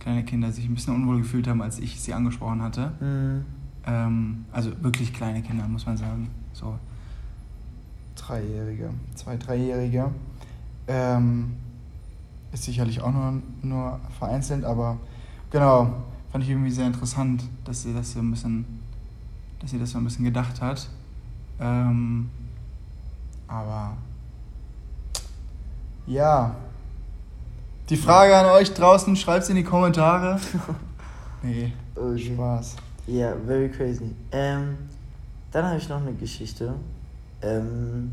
kleine Kinder sich ein bisschen unwohl gefühlt haben, als ich sie angesprochen hatte. Mhm. Ähm, also wirklich kleine Kinder, muss man sagen. So Dreijährige, zwei, Dreijährige. Ähm, ist sicherlich auch nur, nur vereinzelt, aber genau, fand ich irgendwie sehr interessant, dass sie das so ein bisschen, dass sie das so ein bisschen gedacht hat. Ähm, aber ja. Die Frage an euch draußen, schreibt sie in die Kommentare. [laughs] nee, okay. Spaß. Ja, yeah, very crazy. Ähm, dann habe ich noch eine Geschichte. Ähm,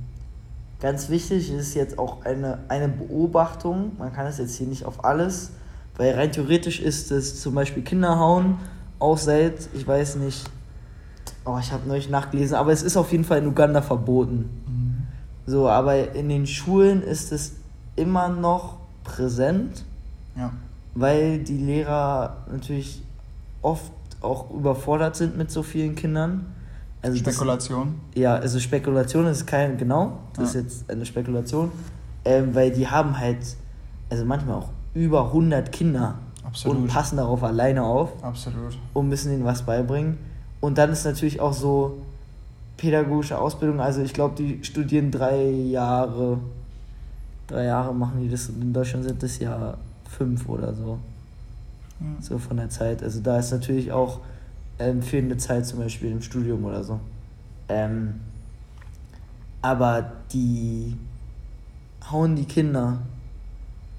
ganz wichtig ist jetzt auch eine, eine Beobachtung. Man kann es jetzt hier nicht auf alles, weil rein theoretisch ist es zum Beispiel Kinderhauen auch seit, ich weiß nicht, oh, ich habe neulich nachgelesen, aber es ist auf jeden Fall in Uganda verboten. Mhm. So, aber in den Schulen ist es immer noch präsent, ja. weil die Lehrer natürlich oft auch überfordert sind mit so vielen Kindern. Also Spekulation? Das, ja, also Spekulation ist kein, genau, das ja. ist jetzt eine Spekulation, ähm, weil die haben halt, also manchmal auch über 100 Kinder Absolut. und passen darauf alleine auf. Absolut. Und müssen ihnen was beibringen. Und dann ist natürlich auch so pädagogische Ausbildung, also ich glaube, die studieren drei Jahre drei Jahre machen die das. In Deutschland sind das ja fünf oder so. Ja. So von der Zeit. Also da ist natürlich auch ähm, fehlende Zeit zum Beispiel im Studium oder so. Ähm, aber die hauen die Kinder.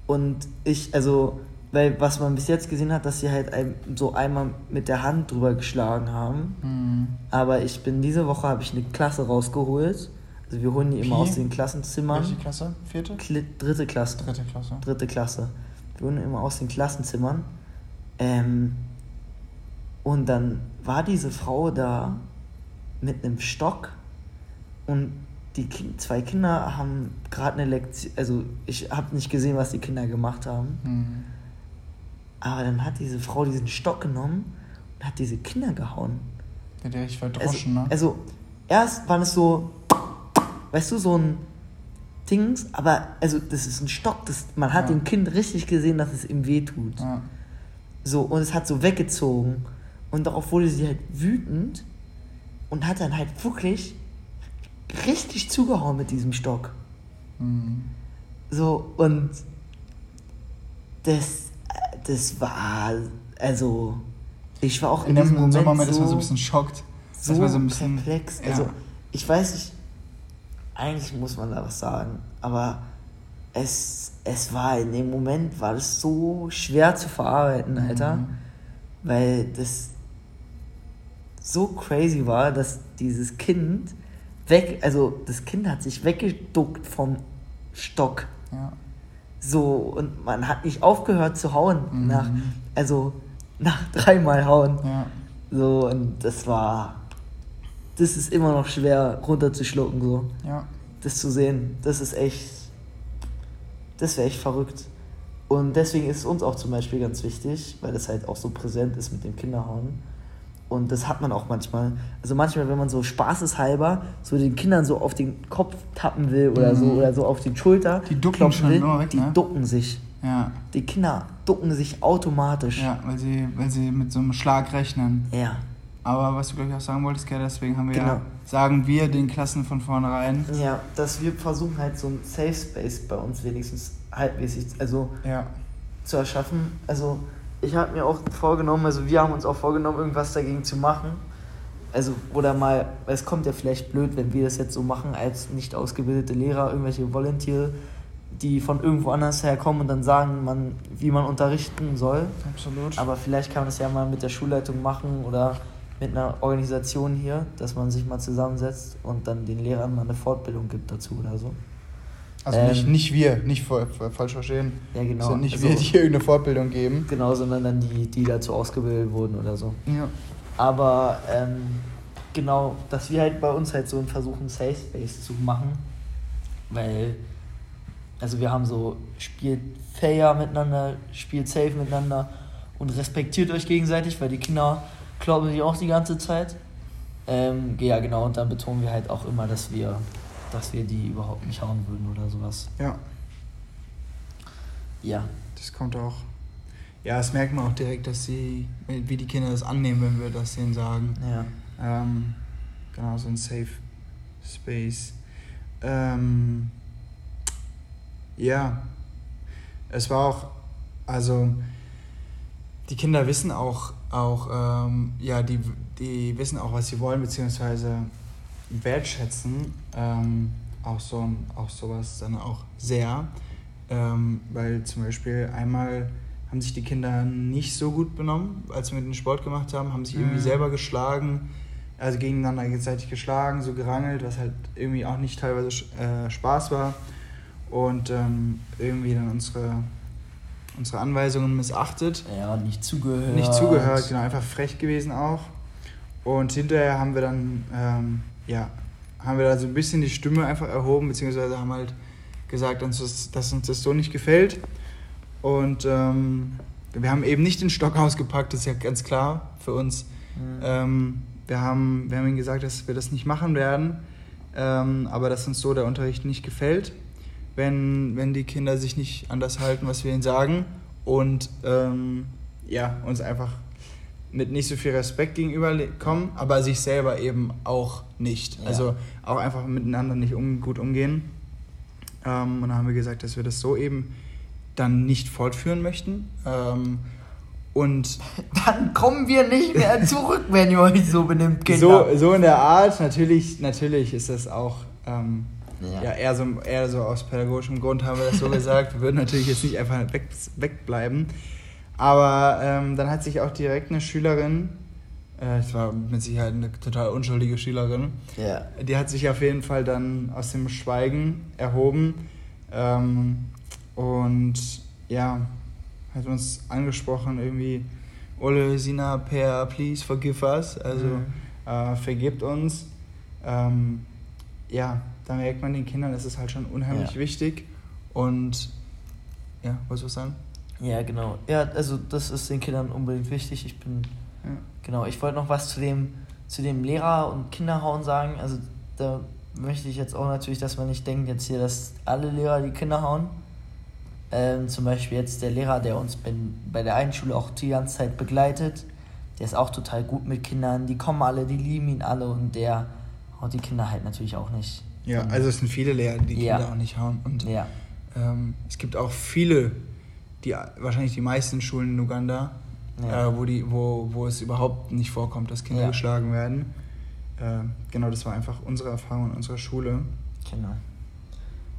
Und ich, also, weil was man bis jetzt gesehen hat, dass sie halt so einmal mit der Hand drüber geschlagen haben. Mhm. Aber ich bin diese Woche, habe ich eine Klasse rausgeholt also wir holen die immer aus den Klassenzimmern. Welche Klasse? Vierte? Kli dritte Klasse. Dritte Klasse. Dritte Klasse. Wir holen die immer aus den Klassenzimmern. Ähm, und dann war diese Frau da mit einem Stock und die kind, zwei Kinder haben gerade eine Lektion, also ich habe nicht gesehen, was die Kinder gemacht haben. Mhm. Aber dann hat diese Frau diesen Stock genommen und hat diese Kinder gehauen. Ja, der ich verdroschen, also, ne? Also erst waren es so weißt du, so ein Dings, aber also das ist ein Stock, das, man hat ja. dem Kind richtig gesehen, dass es ihm wehtut. Ja. So, und es hat so weggezogen. Und darauf wurde sie halt wütend und hat dann halt wirklich richtig zugehauen mit diesem Stock. Mhm. So, und das, das war, also, ich war auch in, in diesem Moment. In Moment so, ist man so ein bisschen schockt. So, so ein bisschen, perplex. Ja. Also, ich weiß nicht, eigentlich muss man da was sagen, aber es, es war in dem Moment, war das so schwer zu verarbeiten, Alter, mhm. weil das so crazy war, dass dieses Kind weg, also das Kind hat sich weggeduckt vom Stock. Ja. So, und man hat nicht aufgehört zu hauen, mhm. nach, also nach [laughs] dreimal hauen. Ja. So, und das war das ist immer noch schwer runterzuschlucken, so. Ja. Das zu sehen, das ist echt, das wäre echt verrückt. Und deswegen ist es uns auch zum Beispiel ganz wichtig, weil das halt auch so präsent ist mit dem Kinderhauen. Und das hat man auch manchmal. Also manchmal, wenn man so spaßeshalber so den Kindern so auf den Kopf tappen will oder mhm. so oder so auf die Schulter. Die ducken schon will, weg, Die ne? ducken sich. Ja. Die Kinder ducken sich automatisch. Ja, weil sie, weil sie mit so einem Schlag rechnen. Ja. Aber was du, glaube ich, auch sagen wolltest, Gerda, deswegen haben wir genau. ja, sagen wir den Klassen von vornherein. Ja, dass wir versuchen halt so ein Safe Space bei uns wenigstens halbmäßig also ja. zu erschaffen. Also ich habe mir auch vorgenommen, also wir haben uns auch vorgenommen, irgendwas dagegen zu machen. Also, oder mal, es kommt ja vielleicht blöd, wenn wir das jetzt so machen als nicht ausgebildete Lehrer, irgendwelche Volunteer, die von irgendwo anders herkommen und dann sagen, man, wie man unterrichten soll. Absolut. Aber vielleicht kann man das ja mal mit der Schulleitung machen oder mit einer Organisation hier, dass man sich mal zusammensetzt und dann den Lehrern mal eine Fortbildung gibt dazu oder so. Also ähm, nicht, nicht wir, nicht falsch verstehen. Ja, genau. Sind nicht also, wir, die hier irgendeine Fortbildung geben. Genau, sondern dann die, die dazu ausgebildet wurden oder so. Ja. Aber ähm, genau, dass wir halt bei uns halt so einen Versuch, einen Safe Space zu machen. Weil, also wir haben so, spielt fair miteinander, spielt safe miteinander und respektiert euch gegenseitig, weil die Kinder kloppen sich auch die ganze Zeit. Ähm, ja, genau, und dann betonen wir halt auch immer, dass wir, dass wir die überhaupt nicht hauen würden oder sowas. Ja. Ja. Das kommt auch. Ja, das merkt man auch direkt, dass sie, wie die Kinder das annehmen, wenn wir das denen sagen. Ja. Ähm, genau, so ein Safe Space. Ähm, ja, es war auch, also die Kinder wissen auch, auch ähm, ja, die, die wissen auch, was sie wollen, beziehungsweise wertschätzen ähm, auch, so, auch sowas dann auch sehr. Ähm, weil zum Beispiel einmal haben sich die Kinder nicht so gut benommen, als wir den Sport gemacht haben, haben sich irgendwie Mhm. selber geschlagen, also gegeneinander gegenseitig geschlagen, so gerangelt, was halt irgendwie auch nicht teilweise äh, Spaß war. Und ähm, irgendwie dann unsere, unsere Anweisungen missachtet. Ja, nicht zugehört. Nicht zugehört, genau, einfach frech gewesen auch. Und hinterher haben wir dann, ähm, ja, haben wir da so ein bisschen die Stimme einfach erhoben, beziehungsweise haben halt gesagt, dass, uns- dass uns das so nicht gefällt. Und ähm, wir haben eben nicht den Stock ausgepackt, das ist ja ganz klar für uns. Mhm. Ähm, wir, haben, wir haben ihnen gesagt, dass wir das nicht machen werden, ähm, aber dass uns so der Unterricht nicht gefällt, wenn, wenn die Kinder sich nicht an das halten, was wir ihnen sagen und ähm, ja, uns einfach mit nicht so viel Respekt gegenüber le- kommen, aber sich selber eben auch nicht. Ja. Also auch einfach miteinander nicht um, gut umgehen. Ähm, und dann haben wir gesagt, dass wir das so eben dann nicht fortführen möchten. Ähm, und [laughs] Dann kommen wir nicht mehr zurück, wenn ihr euch so benimmt, Kinder. so, so in der Art, natürlich, natürlich ist das auch ähm, Ja. ja. eher, so, eher so aus pädagogischem Grund haben wir das so gesagt. Wir würden natürlich jetzt nicht einfach weg, wegbleiben. Aber ähm, dann hat sich auch direkt eine Schülerin, äh, war mit Sicherheit eine total unschuldige Schülerin, ja. die hat sich auf jeden Fall dann aus dem Schweigen erhoben ähm, und ja, hat uns angesprochen irgendwie, Ole, Sina, Per, please forgive us, also Mhm. äh, vergibt uns. Ähm, ja, da merkt man den Kindern, es ist halt schon unheimlich Ja. wichtig und ja, wolltest du was sagen? Ja, genau. Ja, also das ist den Kindern unbedingt wichtig. Ich bin, Ja. genau, ich wollte noch was zu dem, zu dem Lehrer- und Kinderhauen sagen. Also da möchte ich jetzt auch natürlich, dass man nicht denkt jetzt hier, dass alle Lehrer die Kinder hauen. Ähm, zum Beispiel jetzt der Lehrer, der uns bei, bei der einen Schule auch die ganze Zeit begleitet, der ist auch total gut mit Kindern. Die kommen alle, die lieben ihn alle und der haut die Kinder halt natürlich auch nicht. Ja, Und- also es sind viele Lehrer, die die Ja. Kinder auch nicht hauen und Ja, Ähm, es gibt auch viele, die wahrscheinlich die meisten Schulen in Uganda, Ja. äh, wo, die, wo, wo es überhaupt nicht vorkommt, dass Kinder Ja. geschlagen werden. Äh, genau, das war einfach unsere Erfahrung in unserer Schule, genau.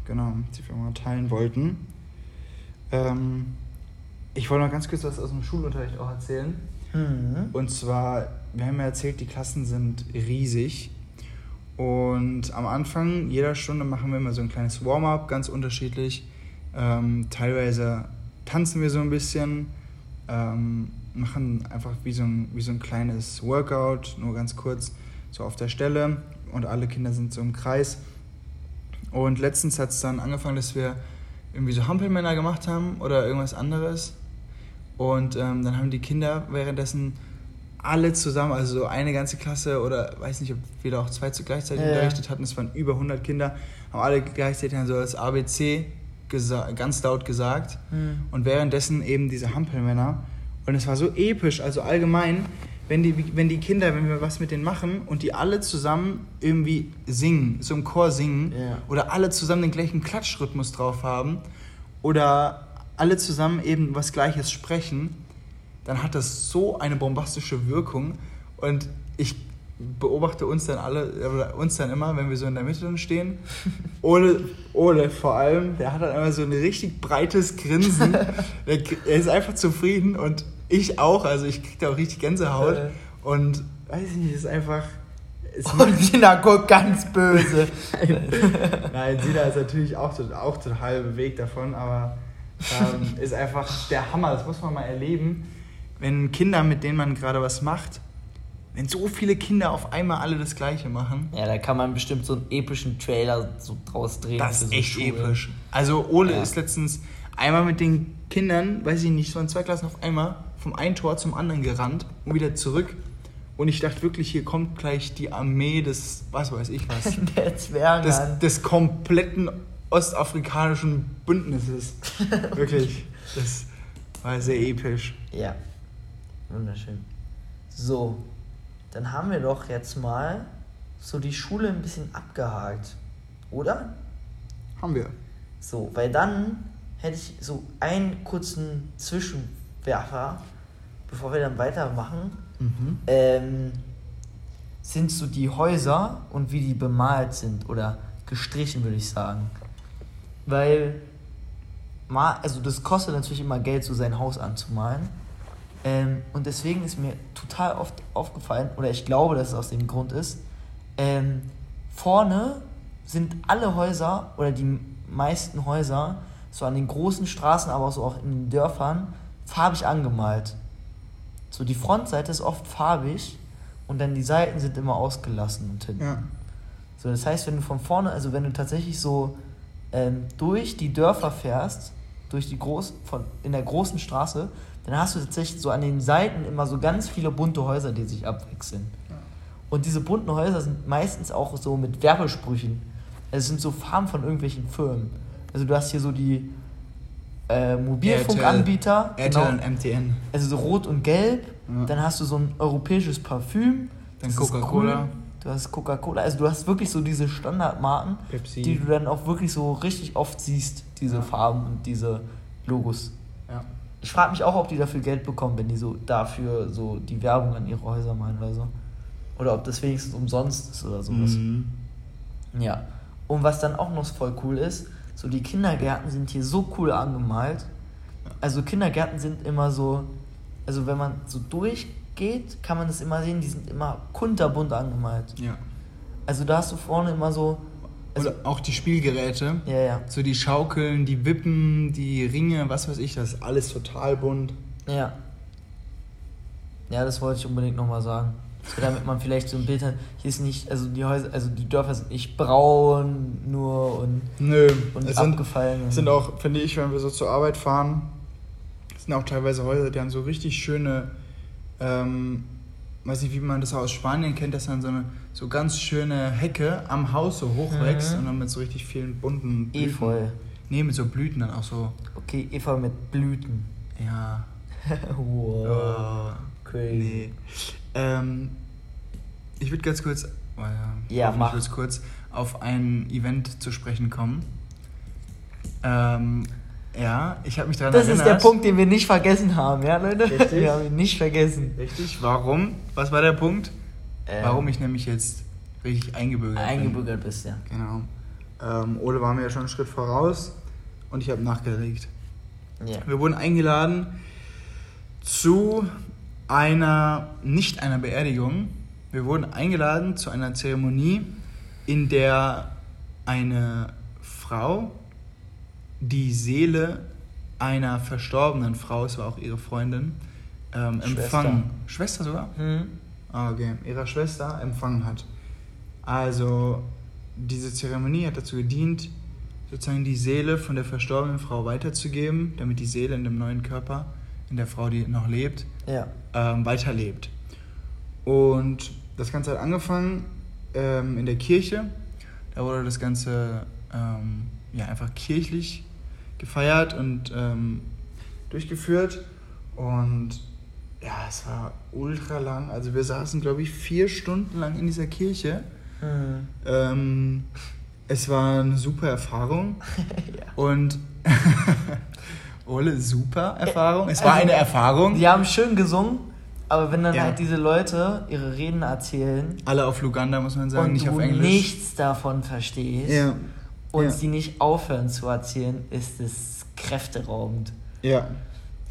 genau, die wir mal teilen wollten. Ähm, ich wollte noch ganz kurz was aus dem Schulunterricht auch erzählen. Mhm. Und zwar, wir haben ja erzählt, die Klassen sind riesig. Und am Anfang jeder Stunde machen wir immer so ein kleines Warm-up, ganz unterschiedlich. Ähm, teilweise tanzen wir so ein bisschen, ähm, machen einfach wie so, ein, wie so ein kleines Workout, nur ganz kurz, so auf der Stelle. Und alle Kinder sind so im Kreis. Und letztens hat es dann angefangen, dass wir irgendwie so Hampelmänner gemacht haben oder irgendwas anderes. Und ähm, dann haben die Kinder währenddessen alle zusammen, also so eine ganze Klasse oder weiß nicht, ob wir da auch zwei zu gleichzeitig Ja, unterrichtet hatten, es waren über 100 Kinder, haben alle gleichzeitig dann so das ABC ganz laut gesagt. Mhm. Und währenddessen eben diese Hampelmänner. Und es war so episch, also allgemein, wenn die, wenn die Kinder, wenn wir was mit denen machen und die alle zusammen irgendwie singen, so im Chor singen, Ja. oder alle zusammen den gleichen Klatschrhythmus drauf haben, oder alle zusammen eben was Gleiches sprechen, dann hat das so eine bombastische Wirkung. Und ich beobachte uns dann alle, oder uns dann immer, wenn wir so in der Mitte dann stehen. Ole, Ole vor allem, der hat dann immer so ein richtig breites Grinsen. [laughs] Der, er ist einfach zufrieden und ich auch. Also ich krieg da auch richtig Gänsehaut. Äh. Und weiß ich nicht, ist einfach. Es Und Sina guckt ganz böse. [laughs] Nein, Sina ist natürlich auch, auch total bewegt davon, aber ähm, ist einfach der Hammer, das muss man mal erleben, wenn Kinder, mit denen man gerade was macht, wenn so viele Kinder auf einmal alle das Gleiche machen, Ja, da kann man bestimmt so einen epischen Trailer so draus drehen. das ist so echt Schulen. episch. Also Ole Ja. ist letztens einmal mit den Kindern, weiß ich nicht, so in zwei Klassen auf einmal vom einen Tor zum anderen gerannt und wieder zurück. Und ich dachte wirklich, hier kommt gleich die Armee des, was weiß ich was, [laughs] Der Zwerge. des, des kompletten ostafrikanischen Bündnisses. [laughs] Wirklich. Das war sehr episch. Ja. Wunderschön. So. Dann haben wir doch jetzt mal so die Schule ein bisschen abgehakt. Oder? Haben wir. So, weil dann hätte ich so einen kurzen Zwischenwerfer, bevor wir dann weitermachen. Mhm. Ähm, sind so die Häuser und wie die bemalt sind oder gestrichen, würde ich sagen. Weil, also das kostet natürlich immer Geld, so sein Haus anzumalen. Ähm, und deswegen ist mir total oft aufgefallen, oder ich glaube, dass es aus dem Grund ist, ähm, vorne sind alle Häuser oder die meisten Häuser so an den großen Straßen, aber so auch in den Dörfern farbig angemalt. So die Frontseite ist oft farbig und dann die Seiten sind immer ausgelassen und hinten. Ja. So, das heißt, wenn du von vorne, also wenn du tatsächlich so ähm, durch die Dörfer fährst, durch die groß, von, in der großen Straße, dann hast du tatsächlich so an den Seiten immer so ganz viele bunte Häuser, die sich abwechseln. Und diese bunten Häuser sind meistens auch so mit Werbesprüchen. Es sind so Farben von irgendwelchen Firmen. Also du hast hier so die äh, Mobilfunkanbieter. RTL genau. und MTN. Also so rot und gelb. Ja. Dann hast du so ein europäisches Parfüm. Dann Coca-Cola. Du hast Coca-Cola. Also du hast wirklich so diese Standardmarken, Pepsi. die du dann auch wirklich so richtig oft siehst, diese Ja. Farben und diese Logos. Ich frage mich auch, ob die dafür Geld bekommen, wenn die so dafür so die Werbung an ihre Häuser malen oder so. Oder ob das wenigstens umsonst ist oder sowas. Mhm. Ja. Und was dann auch noch voll cool ist, so die Kindergärten sind hier so cool angemalt. Also Kindergärten sind immer so, also wenn man so durchgeht, kann man das immer sehen, die sind immer kunterbunt angemalt. Ja. Also da hast du vorne immer so, also, Oder auch die Spielgeräte. ja, ja, So die Schaukeln, die Wippen, die Ringe, was weiß ich, das ist alles total bunt. ja. Ja, das wollte ich unbedingt nochmal sagen. So, damit man vielleicht so ein Bild hat, hier ist nicht, also die Häuser, also die Dörfer sind nicht braun nur und, Nö, und es sind, abgefallen. und- sind auch, finde ich, wenn wir so zur Arbeit fahren, sind auch teilweise Häuser, die haben so richtig schöne, ähm, weiß nicht, wie man das aus Spanien kennt, dass dann so eine so ganz schöne Hecke am Haus so hochwächst Mhm. und dann mit so richtig vielen bunten Blüten. Efeu. Nee, mit so Blüten dann auch so. Okay, Efeu mit Blüten. Ja. [laughs] wow. Oh, Crazy. nee. Ähm, ich würde ganz kurz, oh ja, Ja, mach. wird's kurz auf ein Event zu sprechen kommen. Ähm, ja, ich habe mich daran Das erinnert. ist der Punkt, den wir nicht vergessen haben, ja, Leute? Richtig. Wir haben ihn nicht vergessen. Richtig, warum? Was war der Punkt? Ähm, Warum ich nämlich jetzt richtig eingebürgert bin. eingebürgert bist, ja. Genau. Ähm, Ole war mir ja schon einen Schritt voraus und ich habe nachgelegt. Ja. Wir wurden eingeladen zu einer, nicht einer Beerdigung, wir wurden eingeladen zu einer Zeremonie, in der eine Frau die Seele einer verstorbenen Frau, es war auch ihre Freundin, ähm, Schwester. empfangen. Schwester sogar? Hm? Ah, okay. Ihrer Schwester empfangen hat. Also, diese Zeremonie hat dazu gedient, sozusagen die Seele von der verstorbenen Frau weiterzugeben, damit die Seele in dem neuen Körper, in der Frau, die noch lebt, Ja. ähm, weiterlebt. Und das Ganze hat angefangen ähm, in der Kirche. Da wurde das Ganze ähm, ja, einfach kirchlich gefeiert und ähm, durchgeführt. Und ja, es war ultra lang. Also wir saßen, glaube ich, vier Stunden lang in dieser Kirche. Hm. Ähm, es war eine super Erfahrung. [laughs] ja. Und [laughs] Ole, super Erfahrung. Es Also, war eine Erfahrung. Die haben schön gesungen, aber wenn dann Ja. halt diese Leute ihre Reden erzählen Alle auf Luganda, muss man sagen, und nicht du auf Englisch. nichts davon verstehst Ja. Und ja. sie nicht aufhören zu erzählen, ist es kräfteraubend. Ja.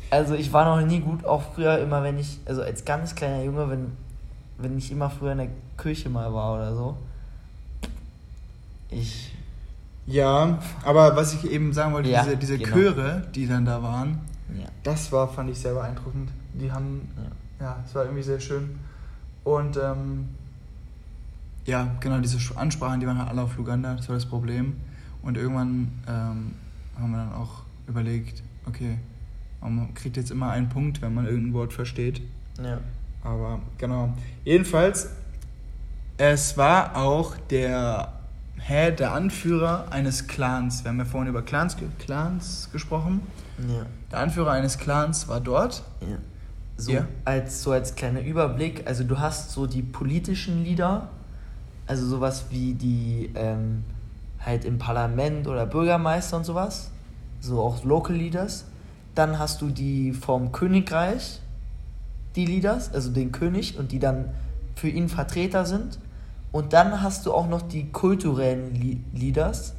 Also ich war noch nie gut, auch früher immer, wenn ich, also als ganz kleiner Junge, wenn, wenn ich immer früher in der Kirche mal war oder so. Ich, Ja, aber was ich eben sagen wollte, Ja, diese, diese genau. Chöre, die dann da waren, ja, das war, fand ich sehr beeindruckend. Die haben, ja. ja, es war irgendwie sehr schön. Und, ähm, ja, genau, diese Ansprachen, die waren halt alle auf Luganda, das war das Problem. Und irgendwann ähm, haben wir dann auch überlegt, okay, man kriegt jetzt immer einen Punkt, wenn man irgendein Wort versteht. ja. Aber genau. Jedenfalls, es war auch der Head, der Anführer eines Clans. Wir haben ja vorhin über Clans, Clans gesprochen. Ja, Der Anführer eines Clans war dort. ja. so Ja. als so als kleiner Überblick, also du hast so die politischen Lieder, also sowas wie die ähm, halt im Parlament oder Bürgermeister und sowas, so auch Local Leaders. Dann hast du die vom Königreich, die Leaders, also den König und die dann für ihn Vertreter sind. Und dann hast du auch noch die kulturellen Leaders.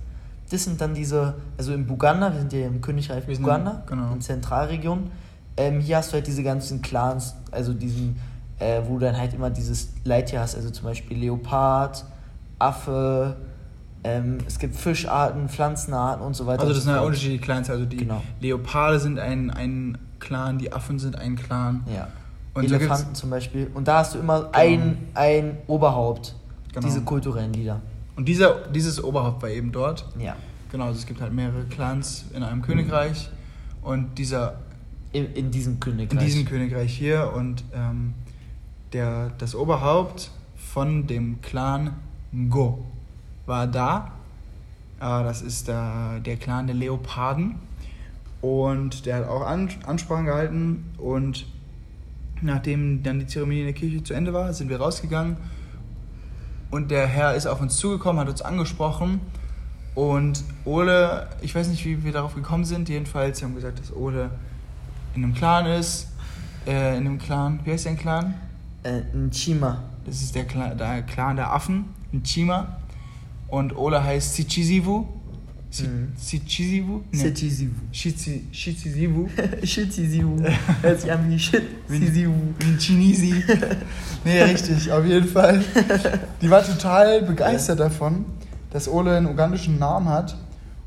Das sind dann diese, also in Buganda, wir sind ja im Königreich Wir sind- Buganda, genau. in Zentralregion. Ähm, hier hast du halt diese ganzen Clans, also diesen, äh, wo du dann halt immer dieses Leittier hast, also zum Beispiel Leopard, Affe, ähm, es gibt Fischarten, Pflanzenarten und so weiter. Also das so sind ja fort. unterschiedliche Clans. Also die Genau. Leoparde sind ein, ein Clan, die Affen sind ein Clan. Ja. Und Elefanten zum Beispiel. Und da hast du immer ein, ein Oberhaupt. Genau. Diese kulturellen Lieder. Und dieser, dieses Oberhaupt war eben dort. Ja. Genau, also es gibt halt mehrere Clans in einem Königreich. Und dieser In, in diesem in Königreich. diesem Königreich hier und ähm, der, das Oberhaupt von dem Clan Ngo war da. Äh, das ist der, der Clan der Leoparden. Und der hat auch An Ansprachen gehalten. Und nachdem dann die Zeremonie in der Kirche zu Ende war, sind wir rausgegangen. Und der Herr ist auf uns zugekommen, hat uns angesprochen. Und Ole, ich weiß nicht, wie wir darauf gekommen sind, jedenfalls, sie haben gesagt, dass Ole in einem Clan ist. Äh, in einem Clan, wie heißt dein Clan? Äh, ein Chima. Das ist der Clan der, Clan der Affen, ein Chima. Und Ole heißt Sichisivu. Si- Mhm. Sichisivu? Shichisivu. Shitisivu. [laughs] Hört sich an wie Shitisivu. Wie Chinesi. nee, richtig, auf jeden Fall. Die war total begeistert davon, dass Ole einen ugandischen Namen hat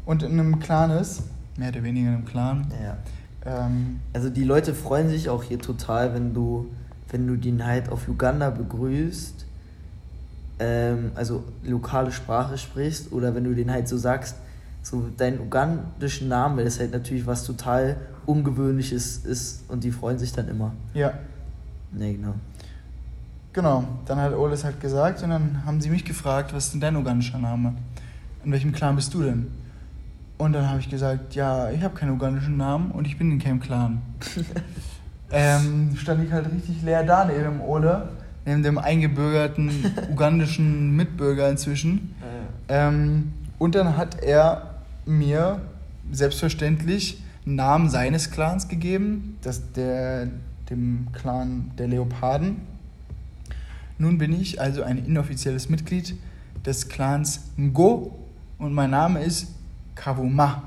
und in einem Clan ist. Mehr oder weniger in einem Clan. Ja. Ähm, Also die Leute freuen sich auch hier total, wenn du, wenn du den halt auf Uganda begrüßt, ähm, also lokale Sprache sprichst oder wenn du den halt so sagst, so deinen ugandischen weil das halt natürlich was total Ungewöhnliches ist und die freuen sich dann immer. ja, Ne, genau. genau. Dann hat Ole es halt gesagt und dann haben sie mich gefragt, was ist denn dein ugandischer Name? In welchem Clan bist du denn? Und dann habe ich gesagt, ja, ich habe keinen ugandischen Namen und ich bin in keinem Clan. [laughs] ähm, stand ich halt richtig leer da neben Ole, neben dem eingebürgerten [laughs] ugandischen Mitbürger inzwischen. Ähm, und dann hat er mir selbstverständlich einen Namen seines Clans gegeben, das der, dem Clan der Leoparden. Nun bin ich also ein inoffizielles Mitglied des Clans Ngo und mein Name ist Kavuma.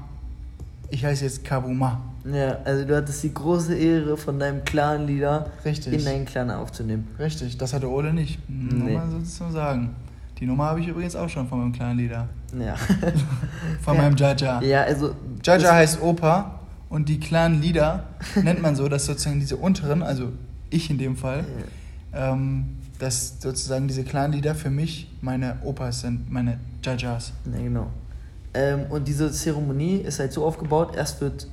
Ich heiße jetzt Kavuma. Ja, also du hattest die große Ehre von deinem Clan-Leader Richtig. in deinen Clan aufzunehmen. Richtig, das hatte Ole nicht. Nur Nee. mal so zu sagen. Die Nummer habe ich übrigens auch schon von meinem Clanleader. Ja. [laughs] Von Ja. meinem Jaja. Ja, also. Jaja heißt Opa und die Clan-Leader [laughs] nennt man so, dass sozusagen diese unteren, also ich in dem Fall, ähm, dass sozusagen diese Clan-Leader für mich meine Opas sind, meine Jajas. Ja, genau. Ähm, und diese Zeremonie ist halt so aufgebaut, erst wird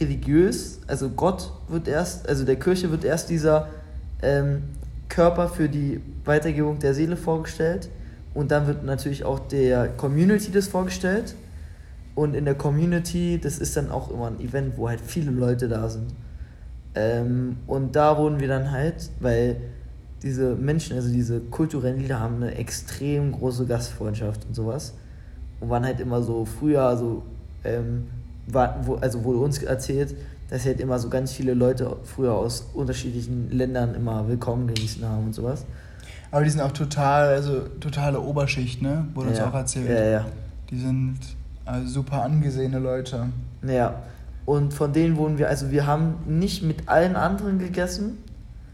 religiös, also Gott wird erst, also der Kirche wird erst dieser ähm, Körper für die Weitergebung der Seele vorgestellt und dann wird natürlich auch der Community das vorgestellt und in der Community, das ist dann auch immer ein Event, wo halt viele Leute da sind. Ähm, und da wurden wir dann halt, weil diese Menschen, also diese kulturellen Lieder haben eine extrem große Gastfreundschaft und sowas. Und waren halt immer so früher so, ähm, war, wo, also wurde uns erzählt, dass halt immer so ganz viele Leute früher aus unterschiedlichen Ländern immer willkommen gehießen haben und sowas. Aber die sind auch total, also totale Oberschicht, ne? Wurde uns ja. auch erzählt. Ja, ja. Die sind also super angesehene Leute. Ja. Und von denen wurden wir, also wir haben nicht mit allen anderen gegessen.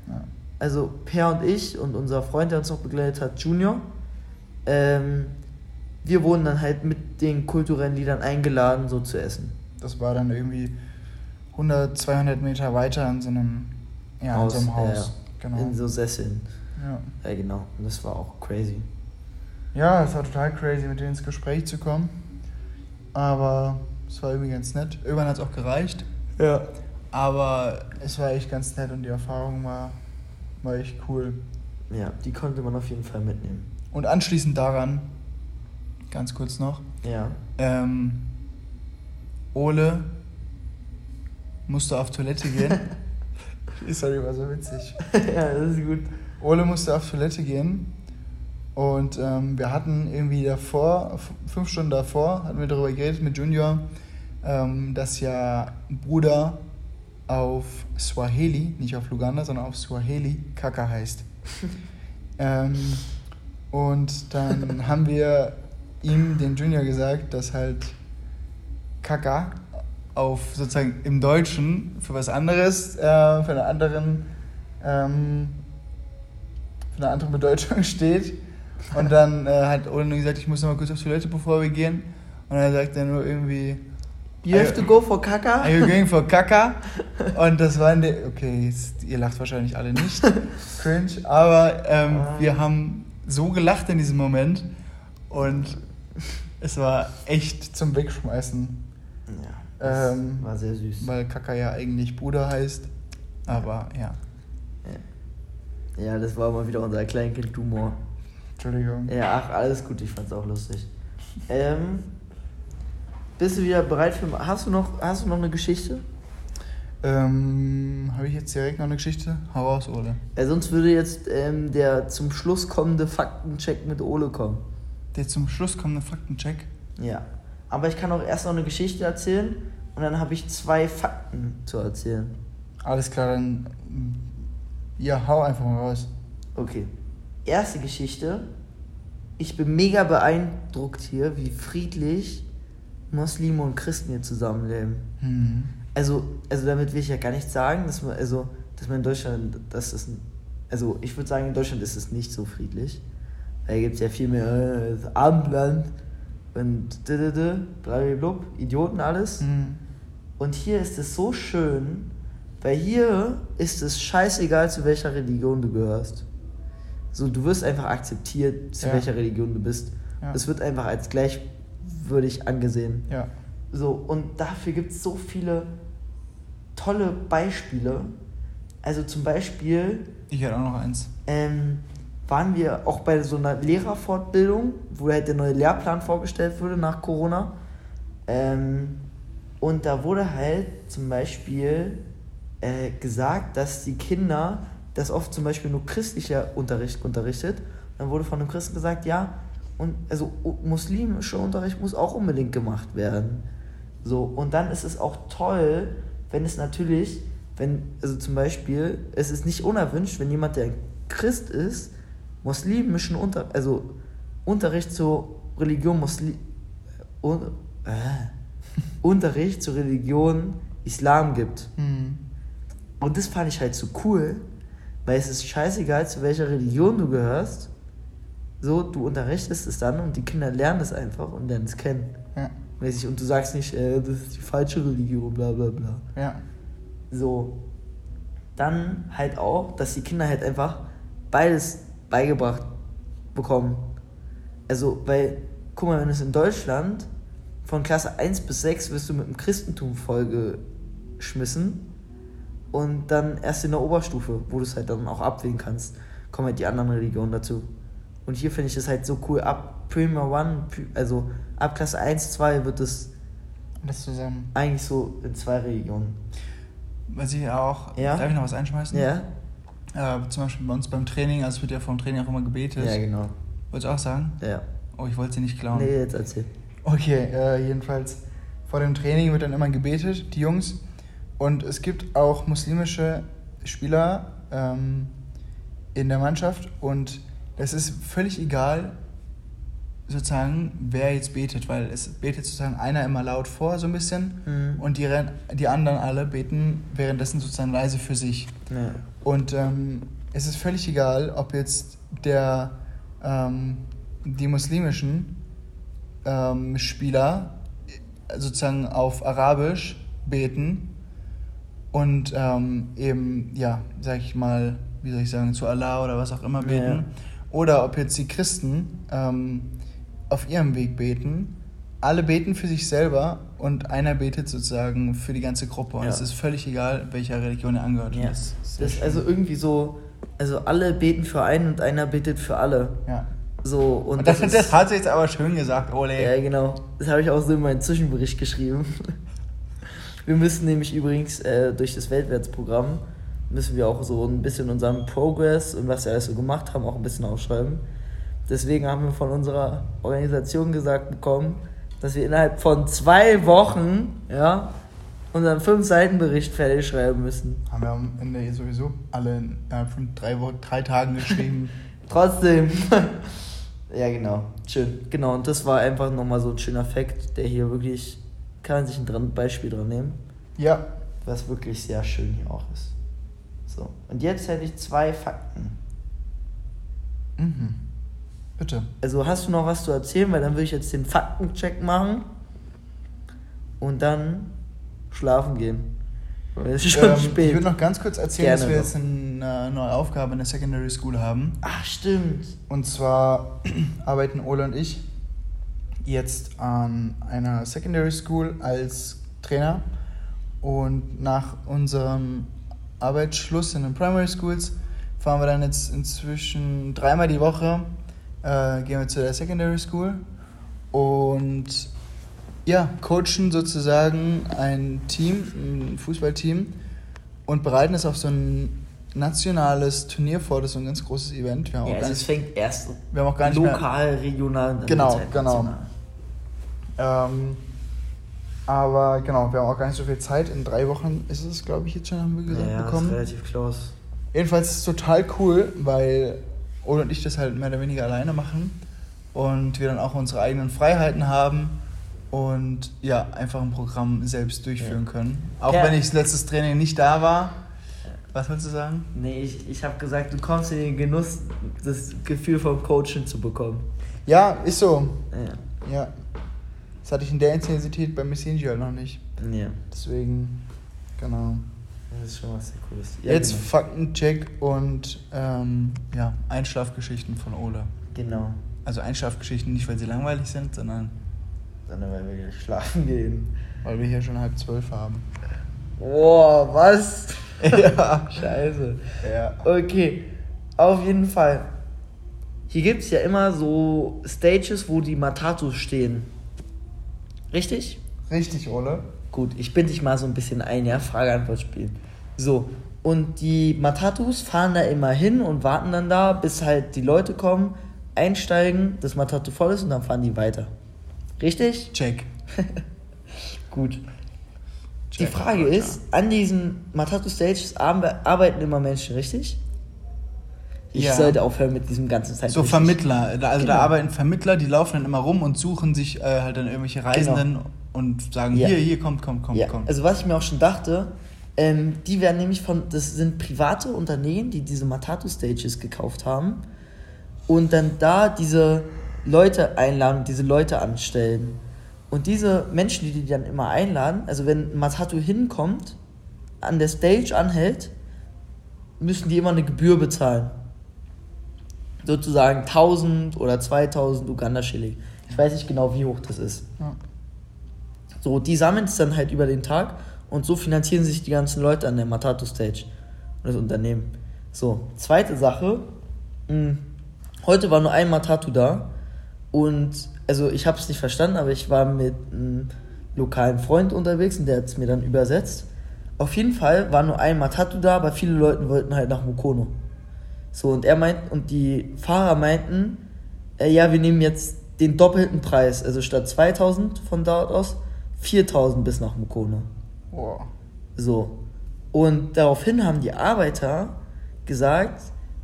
Ja. Also Per und ich und unser Freund, der uns noch begleitet hat, Junior. Ähm, wir wurden dann halt mit den kulturellen Liedern eingeladen, so zu essen. Das war dann irgendwie 100, 200 Meter weiter in so einem, ja, Haus, in so einem Haus. ja, Genau. In so Sesseln. Ja. Ja, genau. Und das war auch crazy. ja, es war total crazy, mit denen ins Gespräch zu kommen. Aber es war irgendwie ganz nett. Irgendwann hat es auch gereicht. Ja. Aber es war echt ganz nett und die Erfahrung war, war echt cool. Ja, die konnte man auf jeden Fall mitnehmen. Und anschließend daran, ganz kurz noch, Ja. ähm, Ole musste auf Toilette gehen. [laughs] Die Story war so witzig. [laughs] ja, das ist gut. Ole musste auf Toilette gehen und ähm, wir hatten irgendwie davor, fünf Stunden davor, hatten wir darüber geredet mit Junior, ähm, dass ja Bruder auf Swahili, nicht auf Luganda, sondern auf Swahili Kaka heißt. [laughs] ähm, und dann haben wir ihm, den Junior, gesagt, dass halt Kaka auf sozusagen im Deutschen für was anderes, äh, für einen anderen, ähm, für eine andere Bedeutung [laughs] steht. Und dann äh, hat Ole nur gesagt, ich muss noch mal kurz auf Toilette, bevor wir gehen. Und dann sagt er nur irgendwie, You have to go for Kaka? Are you going for Kaka? Und das war in der. Okay, jetzt, ihr lacht wahrscheinlich alle nicht. [laughs] Cringe. Aber ähm, Ah. wir haben so gelacht in diesem Moment. Und es war echt zum Wegschmeißen. Ja, das Ähm, war sehr süß. Weil Kaka ja eigentlich Bruder heißt. Aber ja. Ja, das war mal wieder unser Kleinkind-Humor. Entschuldigung. Ja, ach, alles gut, ich fand's auch lustig. Ähm, bist du wieder bereit für. Hast du noch, hast du noch eine Geschichte? Ähm, Habe ich jetzt direkt noch eine Geschichte? Hau raus, Ole. Ja, sonst würde jetzt ähm, der zum Schluss kommende Faktencheck mit Ole kommen. Der zum Schluss kommende Faktencheck. Ja. Aber ich kann auch erst noch eine Geschichte erzählen und dann habe ich zwei Fakten zu erzählen. Alles klar, dann. Ja, hau einfach mal raus. Okay. Erste Geschichte. Ich bin mega beeindruckt hier, wie friedlich Muslime und Christen hier zusammenleben. Hm. Also, also damit will ich ja gar nicht sagen, dass man, also, dass man in Deutschland, dass das, also ich würde sagen, in Deutschland ist es nicht so friedlich. Da gibt es ja viel mehr äh, Abendland und blablabla, Idioten alles. Hm. Und hier ist es so schön, weil hier ist es scheißegal, zu welcher Religion du gehörst. So, du wirst einfach akzeptiert, zu Ja. welcher Religion du bist. Ja. Es wird einfach als gleichwürdig angesehen. Ja. So, und dafür gibt es so viele tolle Beispiele. Also zum Beispiel Ich hätte auch noch eins. ähm, waren wir auch bei so einer Lehrerfortbildung, wo halt der neue Lehrplan vorgestellt wurde nach Corona. Ähm, und da wurde halt zum Beispiel äh, gesagt, dass die Kinder, dass oft zum Beispiel nur christlicher Unterricht unterrichtet. Dann wurde von einem Christen gesagt, ja, und also muslimischer Unterricht muss auch unbedingt gemacht werden. So, und dann ist es auch toll, wenn es natürlich, wenn, also zum Beispiel, es ist nicht unerwünscht, wenn jemand, der Christ ist, muslimischen Unter, also Unterricht zur Religion Muslim, un, äh, [laughs] Unterricht zur Religion Islam gibt. Hm. Und das fand ich halt so cool, weil es ist scheißegal, zu welcher Religion du gehörst. So, du unterrichtest es dann und die Kinder lernen es einfach und lernen es kennen. Ja. Mäßig. Und du sagst nicht, äh, das ist die falsche Religion, bla bla bla. Ja. So. Dann halt auch, dass die Kinder halt einfach beides beigebracht bekommen. Also, weil, guck mal, wenn es in Deutschland von Klasse 1 bis 6 wirst du mit dem Christentum vollgeschmissen und dann erst in der Oberstufe, wo du es halt dann auch abwägen kannst, kommen halt die anderen Religionen dazu. Und hier finde ich es halt so cool, ab Prima One, also ab Klasse 1, 2 wird es Das zusammen. eigentlich so in zwei Religionen. Was ich auch. Ja? Darf ich noch was einschmeißen? Ja? Äh, zum Beispiel bei uns beim Training, also es wird ja vom Training auch immer gebetet. Ja, genau. Wolltest du auch sagen? Ja. Oh, ich wollte sie nicht klauen. Nee, jetzt erzähl. Okay, äh, jedenfalls vor dem Training wird dann immer gebetet, die Jungs. Und es gibt auch muslimische Spieler ähm, in der Mannschaft und das ist völlig egal, sozusagen, wer jetzt betet, weil es betet sozusagen einer immer laut vor, so ein bisschen, Mhm. und die, die anderen alle beten währenddessen sozusagen leise für sich. Ja. Und ähm, es ist völlig egal, ob jetzt der, ähm, die muslimischen ähm, Spieler äh, sozusagen auf Arabisch beten und ähm, eben, ja, sag ich mal, wie soll ich sagen, zu Allah oder was auch immer beten. Ja. Oder ob jetzt die Christen ähm, auf ihrem Weg beten. Alle beten für sich selber und einer betet sozusagen für die ganze Gruppe. Und Ja. es ist völlig egal, welcher Religion er angehört. Ja. Das ist Das also irgendwie so, also alle beten für einen und einer betet für alle. ja. So, und, Und das, das, das, ist, hat sie jetzt aber schön gesagt, Ole. Ja, genau. Das habe ich auch so in meinen Zwischenbericht geschrieben. [laughs] Wir müssen nämlich übrigens äh, durch das Weltwärtsprogramm müssen wir auch so ein bisschen unseren Progress und was wir alles so gemacht haben, auch ein bisschen aufschreiben. Deswegen haben wir von unserer Organisation gesagt bekommen, dass wir innerhalb von zwei Wochen ja, unseren fünf Seiten Bericht fertig schreiben müssen. Haben wir am Ende sowieso alle innerhalb von drei, Wochen, drei Tagen geschrieben. [laughs] Trotzdem. [laughs] ja, genau. Schön. Genau, und das war einfach nochmal so ein schöner Fakt, der hier wirklich, kann man sich ein Beispiel dran nehmen. Ja. Was wirklich sehr schön hier auch ist. So. Und jetzt hätte ich zwei Fakten. Mhm. Bitte. Also hast du noch was zu erzählen, weil dann würde ich jetzt den Faktencheck machen und dann schlafen gehen. Weil es ist schon Ähm, spät. Ich würde noch ganz kurz erzählen, Gerne dass wir doch. jetzt eine neue Aufgabe in der Secondary School haben. Ach, stimmt. Und zwar [clears throat] arbeiten Ole und ich jetzt an einer Secondary School als Trainer. Und nach unserem Arbeitsschluss in den Primary Schools fahren wir dann jetzt inzwischen dreimal die Woche, äh, gehen wir zu der Secondary School und ja, coachen sozusagen ein Team, ein Fußballteam und bereiten es auf so ein nationales Turnier vor. Das ist so ein ganz großes Event. Wir haben Ja, auch also es fängt erst wir haben auch gar nicht mehr, lokal, regional und dann Genau, halt genau. Ähm, aber genau, wir haben auch gar nicht so viel Zeit. In drei Wochen ist es, glaube ich, jetzt schon, haben wir gesagt, Ja, ja, ist bekommen. relativ close. Jedenfalls ist es total cool, weil Ole und ich das halt mehr oder weniger alleine machen und wir dann auch unsere eigenen Freiheiten haben und ja, einfach ein Programm selbst durchführen Ja. können. Auch Ja. wenn ich das letztes Training nicht da war. Was willst du sagen? Nee, ich, ich habe gesagt, du kommst in den Genuss, das Gefühl vom Coachen zu bekommen. Ja, ist so. Ja. Ja. Das hatte ich in der Intensität bei halt noch nicht. ja. Deswegen, genau. Das ist schon was sehr Cooles. Jetzt genau. Faktencheck und ähm, ja, Einschlafgeschichten von Ole. Genau. Also Einschlafgeschichten nicht, weil sie langweilig sind, sondern Sondern weil wir gleich schlafen gehen. weil wir hier schon halb zwölf haben. Boah, was? [laughs] ja. Scheiße. Ja. Okay, auf jeden Fall. Hier gibt es ja immer so Stages, wo die Matatus stehen. Richtig? Richtig, Ole. Gut, ich bin dich mal so ein bisschen ein, ja? Frage-Antwort-Spiel. So, und die Matatus fahren da immer hin und warten dann da, bis halt die Leute kommen, einsteigen, das Matatu voll ist und dann fahren die weiter. Richtig? Check. [laughs] Gut. Die Check, Frage Roger. ist, an diesen Matatu-Stages arbe- arbeiten immer Menschen, richtig? Ich Ja. sollte aufhören mit diesem ganzen Zeit. So Vermittler. Also Genau. da arbeiten Vermittler, die laufen dann immer rum und suchen sich äh, halt dann irgendwelche Reisenden und sagen, Ja. hier, hier, kommt, kommt, kommt, Ja, kommt. also was ich mir auch schon dachte, ähm, die werden nämlich von, das sind private Unternehmen, die diese Matatu-Stages gekauft haben und dann da diese Leute einladen, diese Leute anstellen. Und diese Menschen, die die dann immer einladen, also wenn Matatu hinkommt, an der Stage anhält, müssen die immer eine Gebühr bezahlen. Sozusagen 1000 oder 2000 Uganda-Schilling. Ich weiß nicht genau, wie hoch das ist. Ja. So, die sammeln es dann halt über den Tag und so finanzieren sich die ganzen Leute an der Matatu Stage und das Unternehmen. So, zweite Sache. mh, Heute war nur ein Matatu da und also ich habe es nicht verstanden, aber ich war mit einem lokalen Freund unterwegs und der hat es mir dann übersetzt. Auf jeden Fall war nur ein Matatu da, aber viele Leute wollten halt nach Mukono. So, und er meint, und die Fahrer meinten, äh, ja, wir nehmen jetzt den doppelten Preis, also statt 2000 von dort aus, 4000 bis nach Mukono. Boah. So. Und daraufhin haben die Arbeiter gesagt,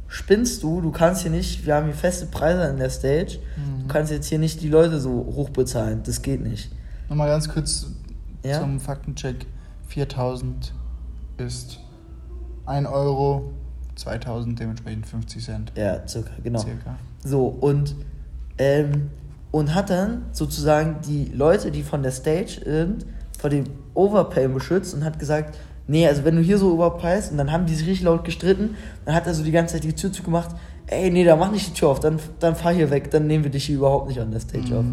spinnst du, du kannst hier nicht, wir haben hier feste Preise an der Stage, du kannst jetzt hier nicht die Leute so hoch bezahlen, das geht nicht. Nochmal ganz kurz Ja? zum Faktencheck. 4000 ist 1 Euro, 2000 dementsprechend 50 Cent. Ja, circa, genau. Circa. So, und, ähm, und hat dann sozusagen die Leute, die von der Stage sind, vor dem Overpay beschützt und hat gesagt, nee, also wenn du hier so overpreist, und dann haben die sich richtig laut gestritten, dann hat er so die ganze Zeit die Tür zugemacht, ey, nee, da mach nicht die Tür auf, dann, dann fahr hier weg, dann nehmen wir dich hier überhaupt nicht an der Stage Mhm. auf.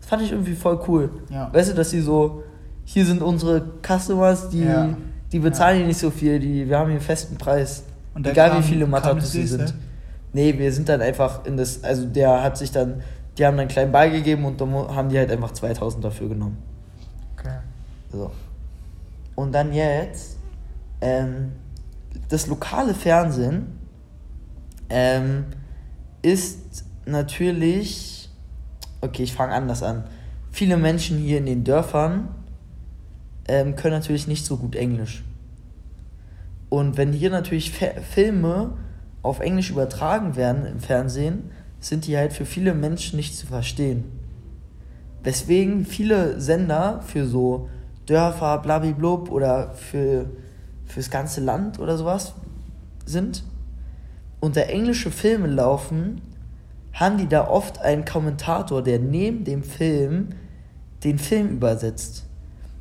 Das fand ich irgendwie voll cool. Ja. Weißt du, dass die so, hier sind unsere Customers, die, Ja. die bezahlen hier nicht so viel, die, wir haben hier einen festen Preis. Und Egal kam- wie viele Matatus nächste? sind. Nee, wir sind dann einfach in das, also der hat sich dann, die haben dann einen kleinen Ball gegeben und dann haben die halt einfach 2000 dafür genommen. Okay. So. Und dann jetzt, ähm, das lokale Fernsehen ähm, ist natürlich, okay, ich fange anders an. Viele Menschen hier in den Dörfern ähm, können natürlich nicht so gut Englisch. Und wenn hier natürlich Filme auf Englisch übertragen werden im Fernsehen, sind die halt für viele Menschen nicht zu verstehen. Weswegen viele Sender für so Dörfer, blablablub oder für fürs ganze Land oder sowas sind und da englische Filme laufen, haben die da oft einen Kommentator, der neben dem Film den Film übersetzt.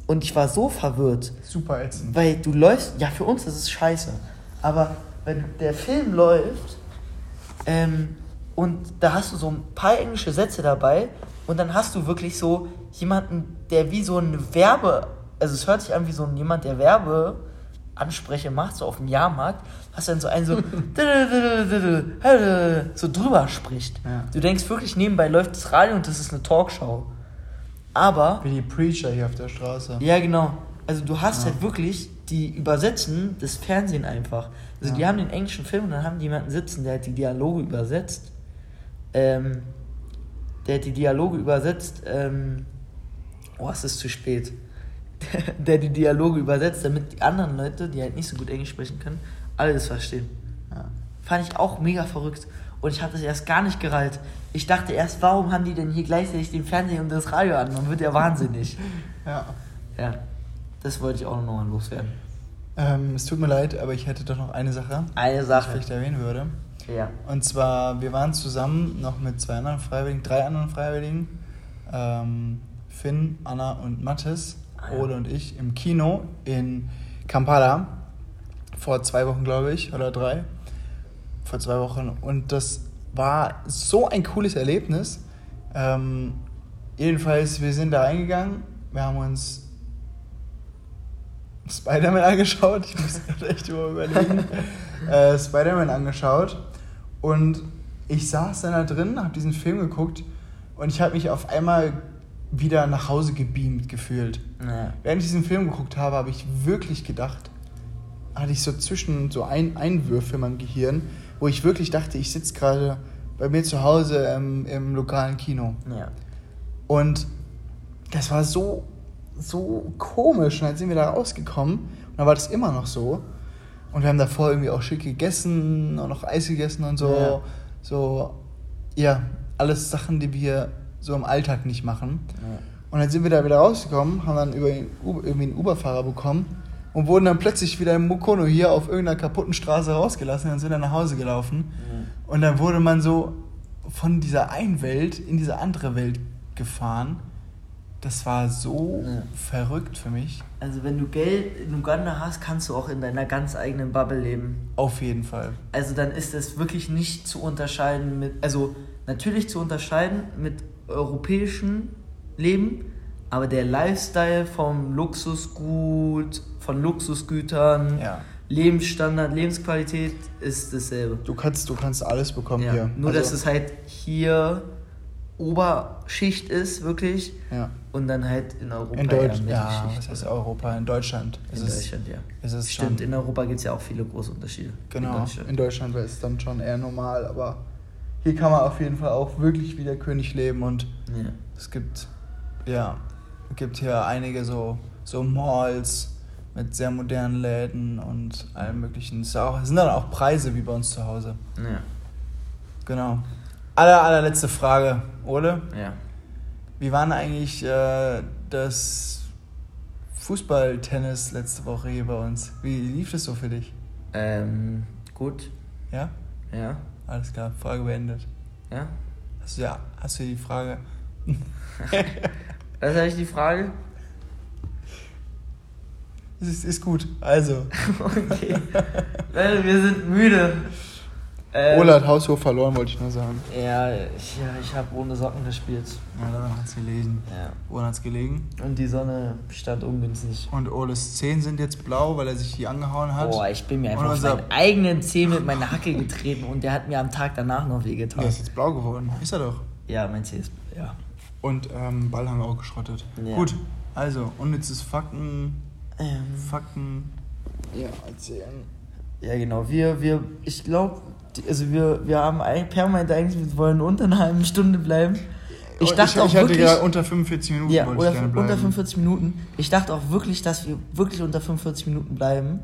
Und ich war so verwirrt. Super ätzend. Weil du läufst, ja, für uns ist es scheiße. Aber wenn der Film läuft ähm, und da hast du so ein paar englische Sätze dabei und dann hast du wirklich so jemanden, der wie so ein Werbe, also es hört sich an wie so ein, jemand, der Werbe anspreche macht, so auf dem Jahrmarkt, hast du dann so einen so, [laughs] so drüber spricht. Ja. Du denkst wirklich, nebenbei läuft das Radio und das ist eine Talkshow. Aber. Wie die Preacher hier auf der Straße. Ja, genau. Also du hast Ja. halt wirklich, die übersetzen das Fernsehen einfach. Also Ja. die haben den englischen Film und dann haben die jemanden sitzen, der halt die Dialoge übersetzt. Ähm, der hat die Dialoge übersetzt. Ähm, oh, es ist zu spät. [laughs] der die Dialoge übersetzt, damit die anderen Leute, die halt nicht so gut Englisch sprechen können, alles verstehen. Ja. Fand ich auch mega verrückt. Und ich hatte es erst gar nicht gereilt. Ich dachte erst, warum haben die denn hier gleichzeitig den Fernseher und das Radio an? Man wird ja wahnsinnig. ja. Ja, das wollte ich auch noch mal loswerden. Ähm, es tut mir leid, aber ich hätte doch noch eine Sache, Eine die ich Sache. vielleicht erwähnen würde. Ja. Und zwar, wir waren zusammen noch mit zwei anderen Freiwilligen, drei anderen Freiwilligen, ähm, Finn, Anna und Mathis, Ah, ja. Ole und ich, im Kino in Kampala. Vor zwei Wochen, glaube ich, oder drei. Vor zwei Wochen. Und das war so ein cooles Erlebnis. Ähm, jedenfalls, wir sind da reingegangen, wir haben uns Spider-Man [laughs] angeschaut. Ich muss gerade echt über überlegen. [laughs] äh, Spider-Man angeschaut. Und ich saß dann da drin, habe diesen Film geguckt und ich habe mich auf einmal wieder nach Hause gebeamt gefühlt. Ja. Während ich diesen Film geguckt habe, habe ich wirklich gedacht, hatte ich so zwischen so ein Einwürfe in meinem Gehirn, wo ich wirklich dachte, ich sitze gerade bei mir zu Hause im, im lokalen Kino. Ja. Und das war so, so komisch. Und dann sind wir da rausgekommen und dann war das immer noch so. Und wir haben davor irgendwie auch schick gegessen und noch Eis gegessen und so. Ja. So, ja, alles Sachen, die wir so im Alltag nicht machen. Ja. Und dann sind wir da wieder rausgekommen, haben dann über irgendwie einen Uberfahrer bekommen und wurden dann plötzlich wieder im Mukono hier auf irgendeiner kaputten Straße rausgelassen und sind dann nach Hause gelaufen. Und dann wurde man so von dieser einen Welt in diese andere Welt gefahren. Das war so Ja. verrückt für mich. Also wenn du Geld in Uganda hast, kannst du auch in deiner ganz eigenen Bubble leben. Auf jeden Fall. Also dann ist es wirklich nicht zu unterscheiden mit, also natürlich zu unterscheiden mit europäischem Leben, aber der Lifestyle vom Luxusgut, von Luxusgütern, Ja. Lebensstandard, Lebensqualität ist dasselbe. Du kannst, du kannst alles bekommen Ja, hier. nur Also, dass es halt hier Oberschicht ist, wirklich, ja. und dann halt in Europa In Deutschland. Ja, was heißt oder- Europa? In Deutschland. In ist Deutschland, ja. Es, ist Stimmt, schon, in Europa gibt es ja auch viele große Unterschiede. In Genau, Deutschland. in Deutschland wäre es dann schon eher normal, aber hier kann man auf jeden Fall auch wirklich wie der König leben und Ja. es gibt, ja, es gibt hier einige so, so Malls mit sehr modernen Läden und allem möglichen. Es ist auch- es sind dann auch Preise wie bei uns zu Hause. Ja. Genau. Aller, allerletzte Frage, Ole. ja. Wie war denn eigentlich äh, das Fußball-Tennis letzte Woche hier bei uns? Wie lief das so für dich? Ähm, gut. Ja? Ja. Alles klar, Frage beendet. Ja. Hast du, ja, hast du die Frage? Was habe ich die Frage? Es ist, ist gut. Also, [laughs] Okay. Wir sind müde. Ähm, Ole hat Haushof verloren, wollte ich nur sagen. Ja, ich, ja, ich habe ohne Socken gespielt. Ja, daran hat's gelegen. Ja. Woran hat's gelegen? Und die Sonne stand ungünstig. Und Oles Zehen sind jetzt blau, weil er sich die angehauen hat. Boah, ich bin mir einfach auf meinen eigenen Zeh mit meiner Hacke getreten und der hat mir am Tag danach noch wehgetan. Der ist jetzt blau geworden. Ist er doch. Ja, mein Zeh ist. Ja. Und ähm, Ball haben wir auch geschrottet. Ja. Gut, also, unnützes Fakten. Ähm, Fakten. Ja, erzählen. Ja, genau. Wir, wir, ich glaube, also wir, wir haben eigentlich permanent eigentlich, wir wollen unter einer halben Stunde bleiben. Ich dachte ich, auch ich hatte wirklich, ja unter 45 Minuten ja, wollte ich gerne unter bleiben. 45 Minuten. Ich dachte auch wirklich, dass wir wirklich unter 45 Minuten bleiben.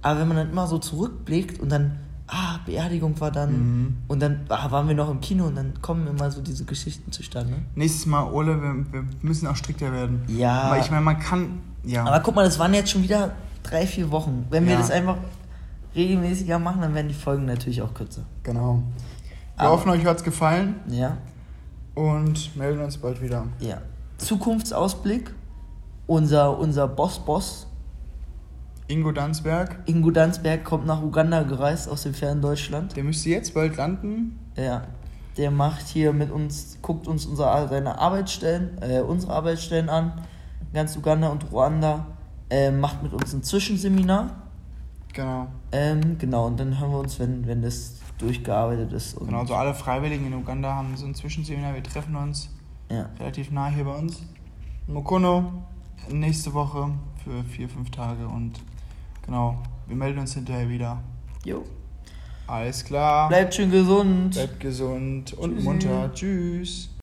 Aber wenn man dann immer so zurückblickt und dann, ah, Beerdigung war dann Mhm. und dann ah, waren wir noch im Kino und dann kommen immer so diese Geschichten zustande. Nächstes Mal, Ole, wir, wir müssen auch strikter werden. Ja. Aber ich meine, man kann. Ja. Aber guck mal, das waren jetzt schon wieder drei, vier Wochen. Wenn wir Ja. das einfach regelmäßiger machen, dann werden die Folgen natürlich auch kürzer. genau. Wir hoffen, euch hat's gefallen Ja, und melden uns bald wieder. ja. Zukunftsausblick. Unser, unser Boss-Boss, Ingo Dansberg, Ingo Dansberg, kommt nach Uganda gereist aus dem fernen Deutschland. der müsste jetzt bald landen. Ja. Der macht hier mit uns, guckt uns unsere, seine Arbeitsstellen, äh, unsere Arbeitsstellen an, ganz Uganda und Ruanda, äh, macht mit uns ein Zwischenseminar. Genau. Ähm, genau, und dann hören wir uns, wenn, wenn das durchgearbeitet ist. Genau, so alle Freiwilligen in Uganda haben so ein Zwischenseminar. Wir treffen uns Ja. relativ nah hier bei uns. Mokono nächste Woche für vier, fünf Tage und genau, wir melden uns hinterher wieder. Jo. Alles klar. Bleibt schön gesund. Bleibt gesund und Tschüssi. munter. Tschüss.